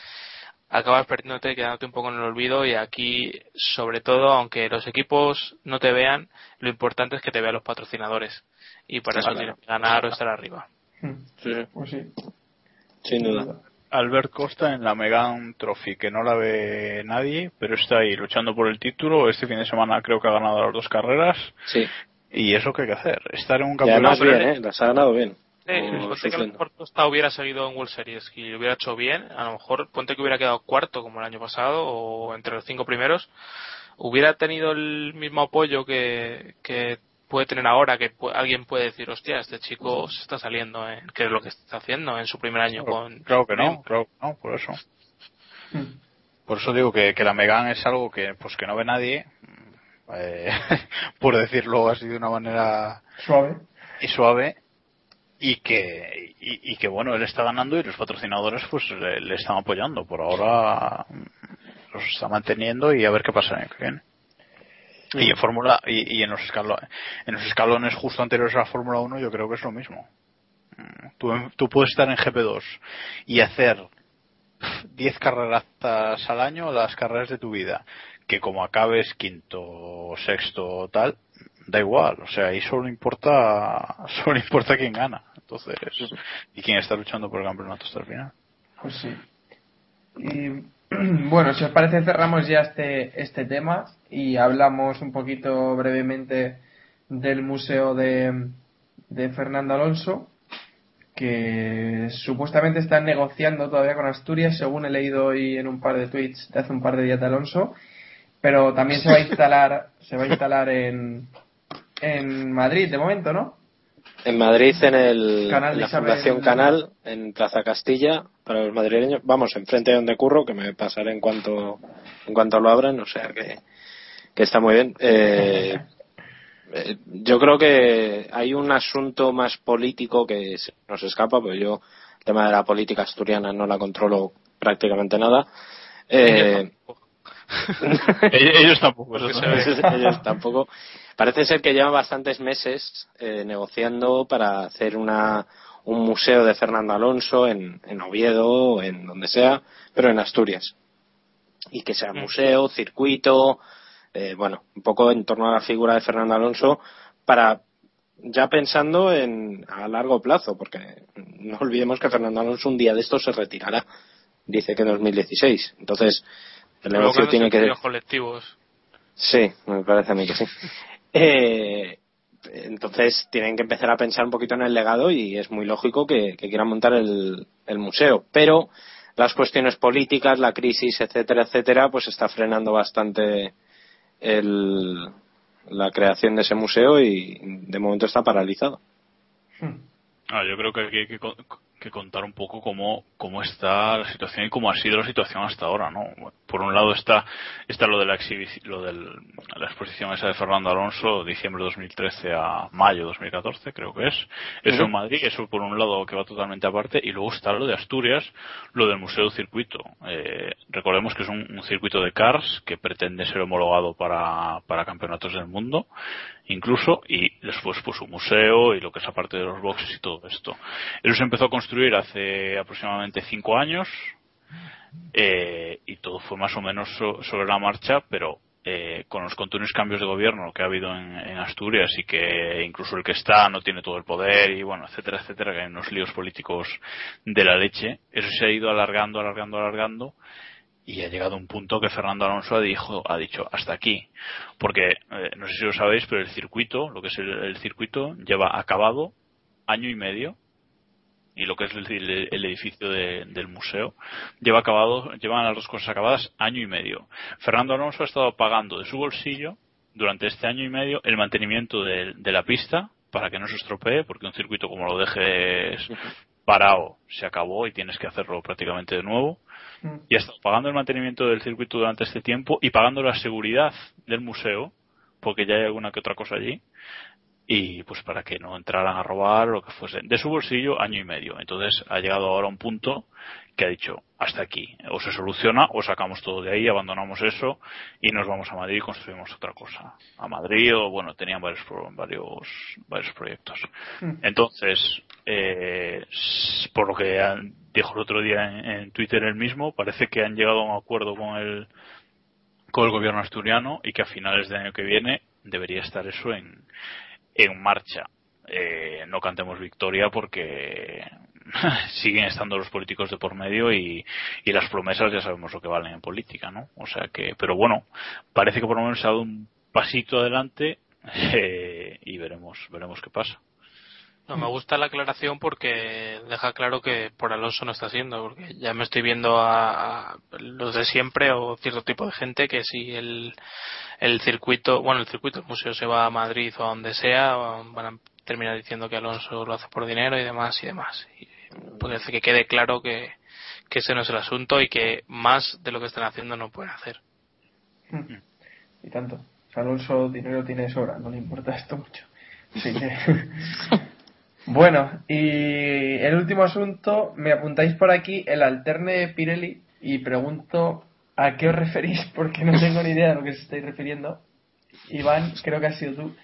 acabas perdiéndote quedándote un poco en el olvido y aquí sobre todo aunque los equipos no te vean lo importante es que te vean los patrocinadores y para eso Claro. tienes que ganar o estar arriba Sí, sí, Pues sí. Sin duda. Albert Costa en la Megan Trophy, que no la ve nadie, pero está ahí luchando por el título. Este fin de semana creo que ha ganado las dos carreras. Sí. Y es lo que hay que hacer, estar en un campeonato. además bien, ¿eh? Las ha ganado bien. Ponte que a lo diciendo. mejor Costa hubiera seguido en World Series y lo hubiera hecho bien, a lo mejor ponte que hubiera quedado cuarto como el año pasado o entre los cinco primeros, hubiera tenido el mismo apoyo que, que puede tener ahora, que pu- alguien puede decir, hostia, este chico se está saliendo, en, que es lo que está haciendo en su primer año con... Claro que no, claro que no, por eso. Por eso digo que, que la Megan es algo que pues que no ve nadie, eh, por decirlo así de una manera Suave. y suave, y que y, y que bueno él está ganando y los patrocinadores pues le, le están apoyando. Por ahora los está manteniendo y a ver qué pasa el año que viene. Y en Fórmula y, y en los escalones en los escalones justo anteriores a la Fórmula 1 yo creo que es lo mismo. Mm, Tú, tú puedes estar en GP2 y hacer 10 carreras al año las carreras de tu vida que como acabes quinto o sexto o tal da igual. O sea ahí solo importa solo importa quién gana. Entonces y quién está luchando por el campeonato hasta el final. Pues sí. bueno, si os parece cerramos ya este, este tema y hablamos un poquito brevemente del museo de, de Fernando Alonso que supuestamente están negociando todavía con Asturias según he leído hoy en un par de tweets de hace un par de días de Alonso pero también se va a instalar se va a instalar en en Madrid de momento, ¿no? En Madrid, en, el, Canal en de la Isabel- Fundación Canal, en Plaza Castilla, para los madrileños. Vamos, enfrente de donde curro, que me pasaré en cuanto, en cuanto lo abran, o sea que, que está muy bien. Eh, eh, yo creo que hay un asunto más político que se nos escapa, pues yo el tema de la política asturiana no la controlo prácticamente nada. Eh, ellos tampoco no. ve. ellos tampoco. Parece ser que llevan bastantes meses eh, negociando para hacer una, un museo de Fernando Alonso en, en Oviedo o en donde sea, pero en Asturias. Y que sea museo, circuito, eh, bueno, un poco en torno a la figura de Fernando Alonso para ya pensando en a largo plazo, porque no olvidemos que Fernando Alonso un día de estos se retirará, dice que en 2016. Entonces, el negocio tiene que sentidos colectivos. Sí, me parece a mí que sí. Eh, entonces tienen que empezar a pensar un poquito en el legado y es muy lógico que, que quieran montar el, el museo. Pero las cuestiones políticas, la crisis, etcétera, etcétera, pues está frenando bastante el, la creación de ese museo y de momento está paralizado. Ah, yo creo que aquí hay que, que contar un poco cómo, cómo está la situación y cómo ha sido la situación hasta ahora, ¿no? Por un lado está, está lo de la exhibici- lo del, la exposición esa de Fernando Alonso, diciembre de 2013 a mayo de 2014, creo que es. Eso en Madrid, eso por un lado que va totalmente aparte, y luego está lo de Asturias, lo del Museo Circuito. Eh, recordemos que es un, un circuito de cars que pretende ser homologado para, para campeonatos del mundo, incluso, y después pues un museo y lo que es aparte de los boxes y todo esto. Eso se empezó a construir hace aproximadamente cinco años, eh, y todo fue más o menos so- sobre la marcha, pero eh, con los continuos cambios de gobierno que ha habido en, en Asturias y que incluso el que está no tiene todo el poder y bueno, etcétera, etcétera, que hay unos líos políticos de la leche, eso se ha ido alargando, alargando, alargando y ha llegado un punto que Fernando Alonso ha, dijo, ha dicho hasta aquí. Porque, eh, no sé si lo sabéis, pero el circuito, lo que es el, el circuito, lleva acabado año y medio y lo que es el, el- el edificio de- del museo lleva acabado llevan las dos cosas acabadas año y medio. Fernando Alonso ha estado pagando de su bolsillo durante este año y medio el mantenimiento de, de la pista para que no se estropee porque un circuito como lo dejes parado se acabó y tienes que hacerlo prácticamente de nuevo y ha estado pagando el mantenimiento del circuito durante este tiempo y pagando la seguridad del museo porque ya hay alguna que otra cosa allí y pues para que no entraran a robar lo que fuese de su bolsillo año y medio. Entonces ha llegado ahora a un punto que ha dicho hasta aquí o se soluciona o sacamos todo de ahí abandonamos eso y nos vamos a Madrid y construimos otra cosa a Madrid o bueno tenían varios varios varios proyectos. Entonces eh, por lo que han- dijo el otro día en, en Twitter él mismo parece que han llegado a un acuerdo con el con el gobierno asturiano y que a finales del año que viene debería estar eso en, en marcha. Eh, no cantemos victoria porque siguen estando los políticos de por medio y, y las promesas ya sabemos lo que valen en política, ¿no? O sea que, pero bueno, parece que por lo menos se ha dado un pasito adelante eh, y veremos, veremos qué pasa. No, me gusta la aclaración porque deja claro que por Alonso no está siendo, porque ya me estoy viendo a, los de siempre o cierto tipo de gente que si el, el circuito, bueno, el circuito, el museo se va a Madrid o a donde sea, van a terminar diciendo que Alonso lo hace por dinero y demás y demás. Y, hace que quede claro que, que ese no es el asunto y que más de lo que están haciendo no pueden hacer. Y tanto. Alonso dinero tiene sobra, no le importa esto mucho. Así que... bueno, y el último asunto, me apuntáis por aquí el alterne Pirelli y pregunto a qué os referís porque no tengo ni idea de lo que os estáis refiriendo. Iván, creo que has sido tú.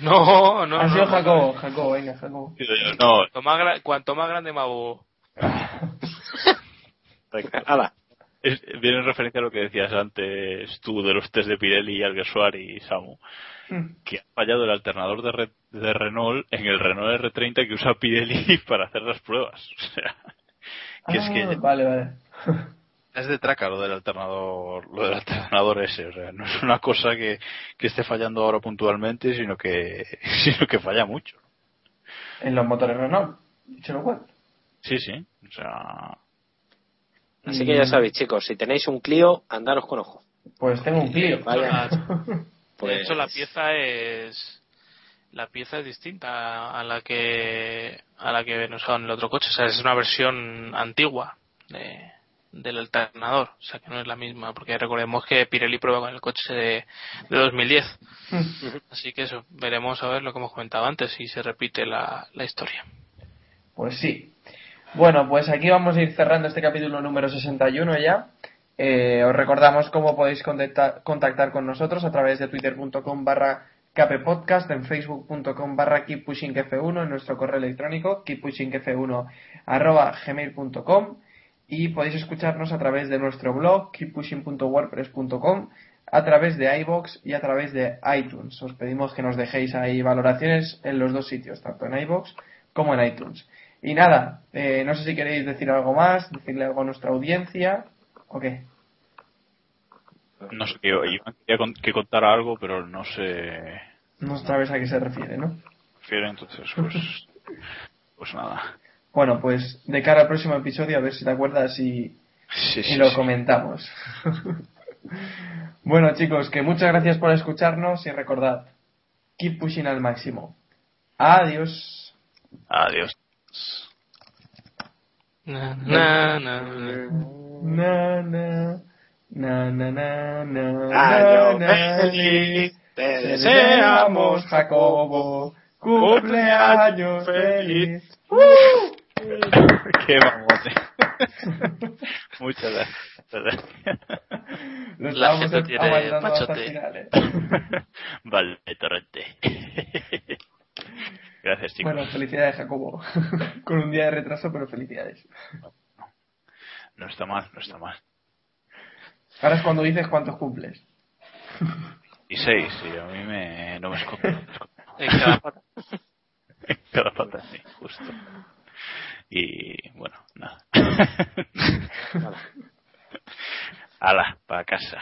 No, no. ha no, sido no. Jacobo, Jacobo, venga, Jacobo. No, Cuanto más, gra- cuanto más grande, más bobo. Hala. Es- viene en referencia a lo que decías antes tú de los test de Pirelli, Alguersuari y Samu, que ha fallado el alternador de, Re- de Renault en el Renault R30 que usa Pirelli para hacer las pruebas. O sea, que es Ah, que Vale, vale. Es de traca lo del alternador, lo del alternador ese, o sea, no es una cosa que, que esté fallando ahora puntualmente, sino que, sino que falla mucho. En los motores Renault, dicho lo cual. Sí, sí, o sea, Así que ya sabéis, chicos, si tenéis un Clio, andaros con ojo. Pues tengo un Clio. Vaya. De Pues- hecho, la pieza es la pieza es distinta a la que a la que nos en el otro coche. O sea, es una versión antigua de, del alternador. O sea, que no es la misma. Porque recordemos que Pirelli prueba con el coche de, de 2010. Así que eso, veremos a ver lo que hemos comentado antes, si se repite la, la historia. Pues sí. Bueno, pues aquí vamos a ir cerrando este capítulo número 61 ya. Eh, os recordamos cómo podéis contactar, con nosotros a través de twitter.com barra en facebook.com barra keeppushingf1, en nuestro correo electrónico keeppushingf1 arroba y podéis escucharnos a través de nuestro blog keeppushing.wordpress.com a través de iBox y a través de iTunes. Os pedimos que nos dejéis ahí valoraciones en los dos sitios, tanto en iBox como en iTunes. Y nada, eh, no sé si queréis decir algo más, decirle algo a nuestra audiencia o qué. no sé, yo, quería con- que contara algo, pero no sé, No sabes a qué se refiere, ¿no? refiere, entonces, pues, pues nada. Bueno, pues de cara al próximo episodio a ver si te acuerdas y, Sí, y sí, lo sí. comentamos. bueno chicos, que muchas gracias por escucharnos y recordad, keep pushing al máximo. Adiós. Adiós. Na, na, na, na. Na, na, na, na, na, na, feliz, te deseamos, Jacobo, cumpleaños feliz. Qué mamote. Muchas gracias. Lo La gente tiene pachote. Vale, torrente. Gracias, chicos. Bueno, felicidades, Jacobo. Con un día de retraso, pero felicidades. No está mal, no está mal. Ahora es cuando dices cuántos cumples. Y seis, sí, a mí me, no me escondo. En cada pata. Cada pata, sí, justo. Y bueno, nada. Hala, para casa.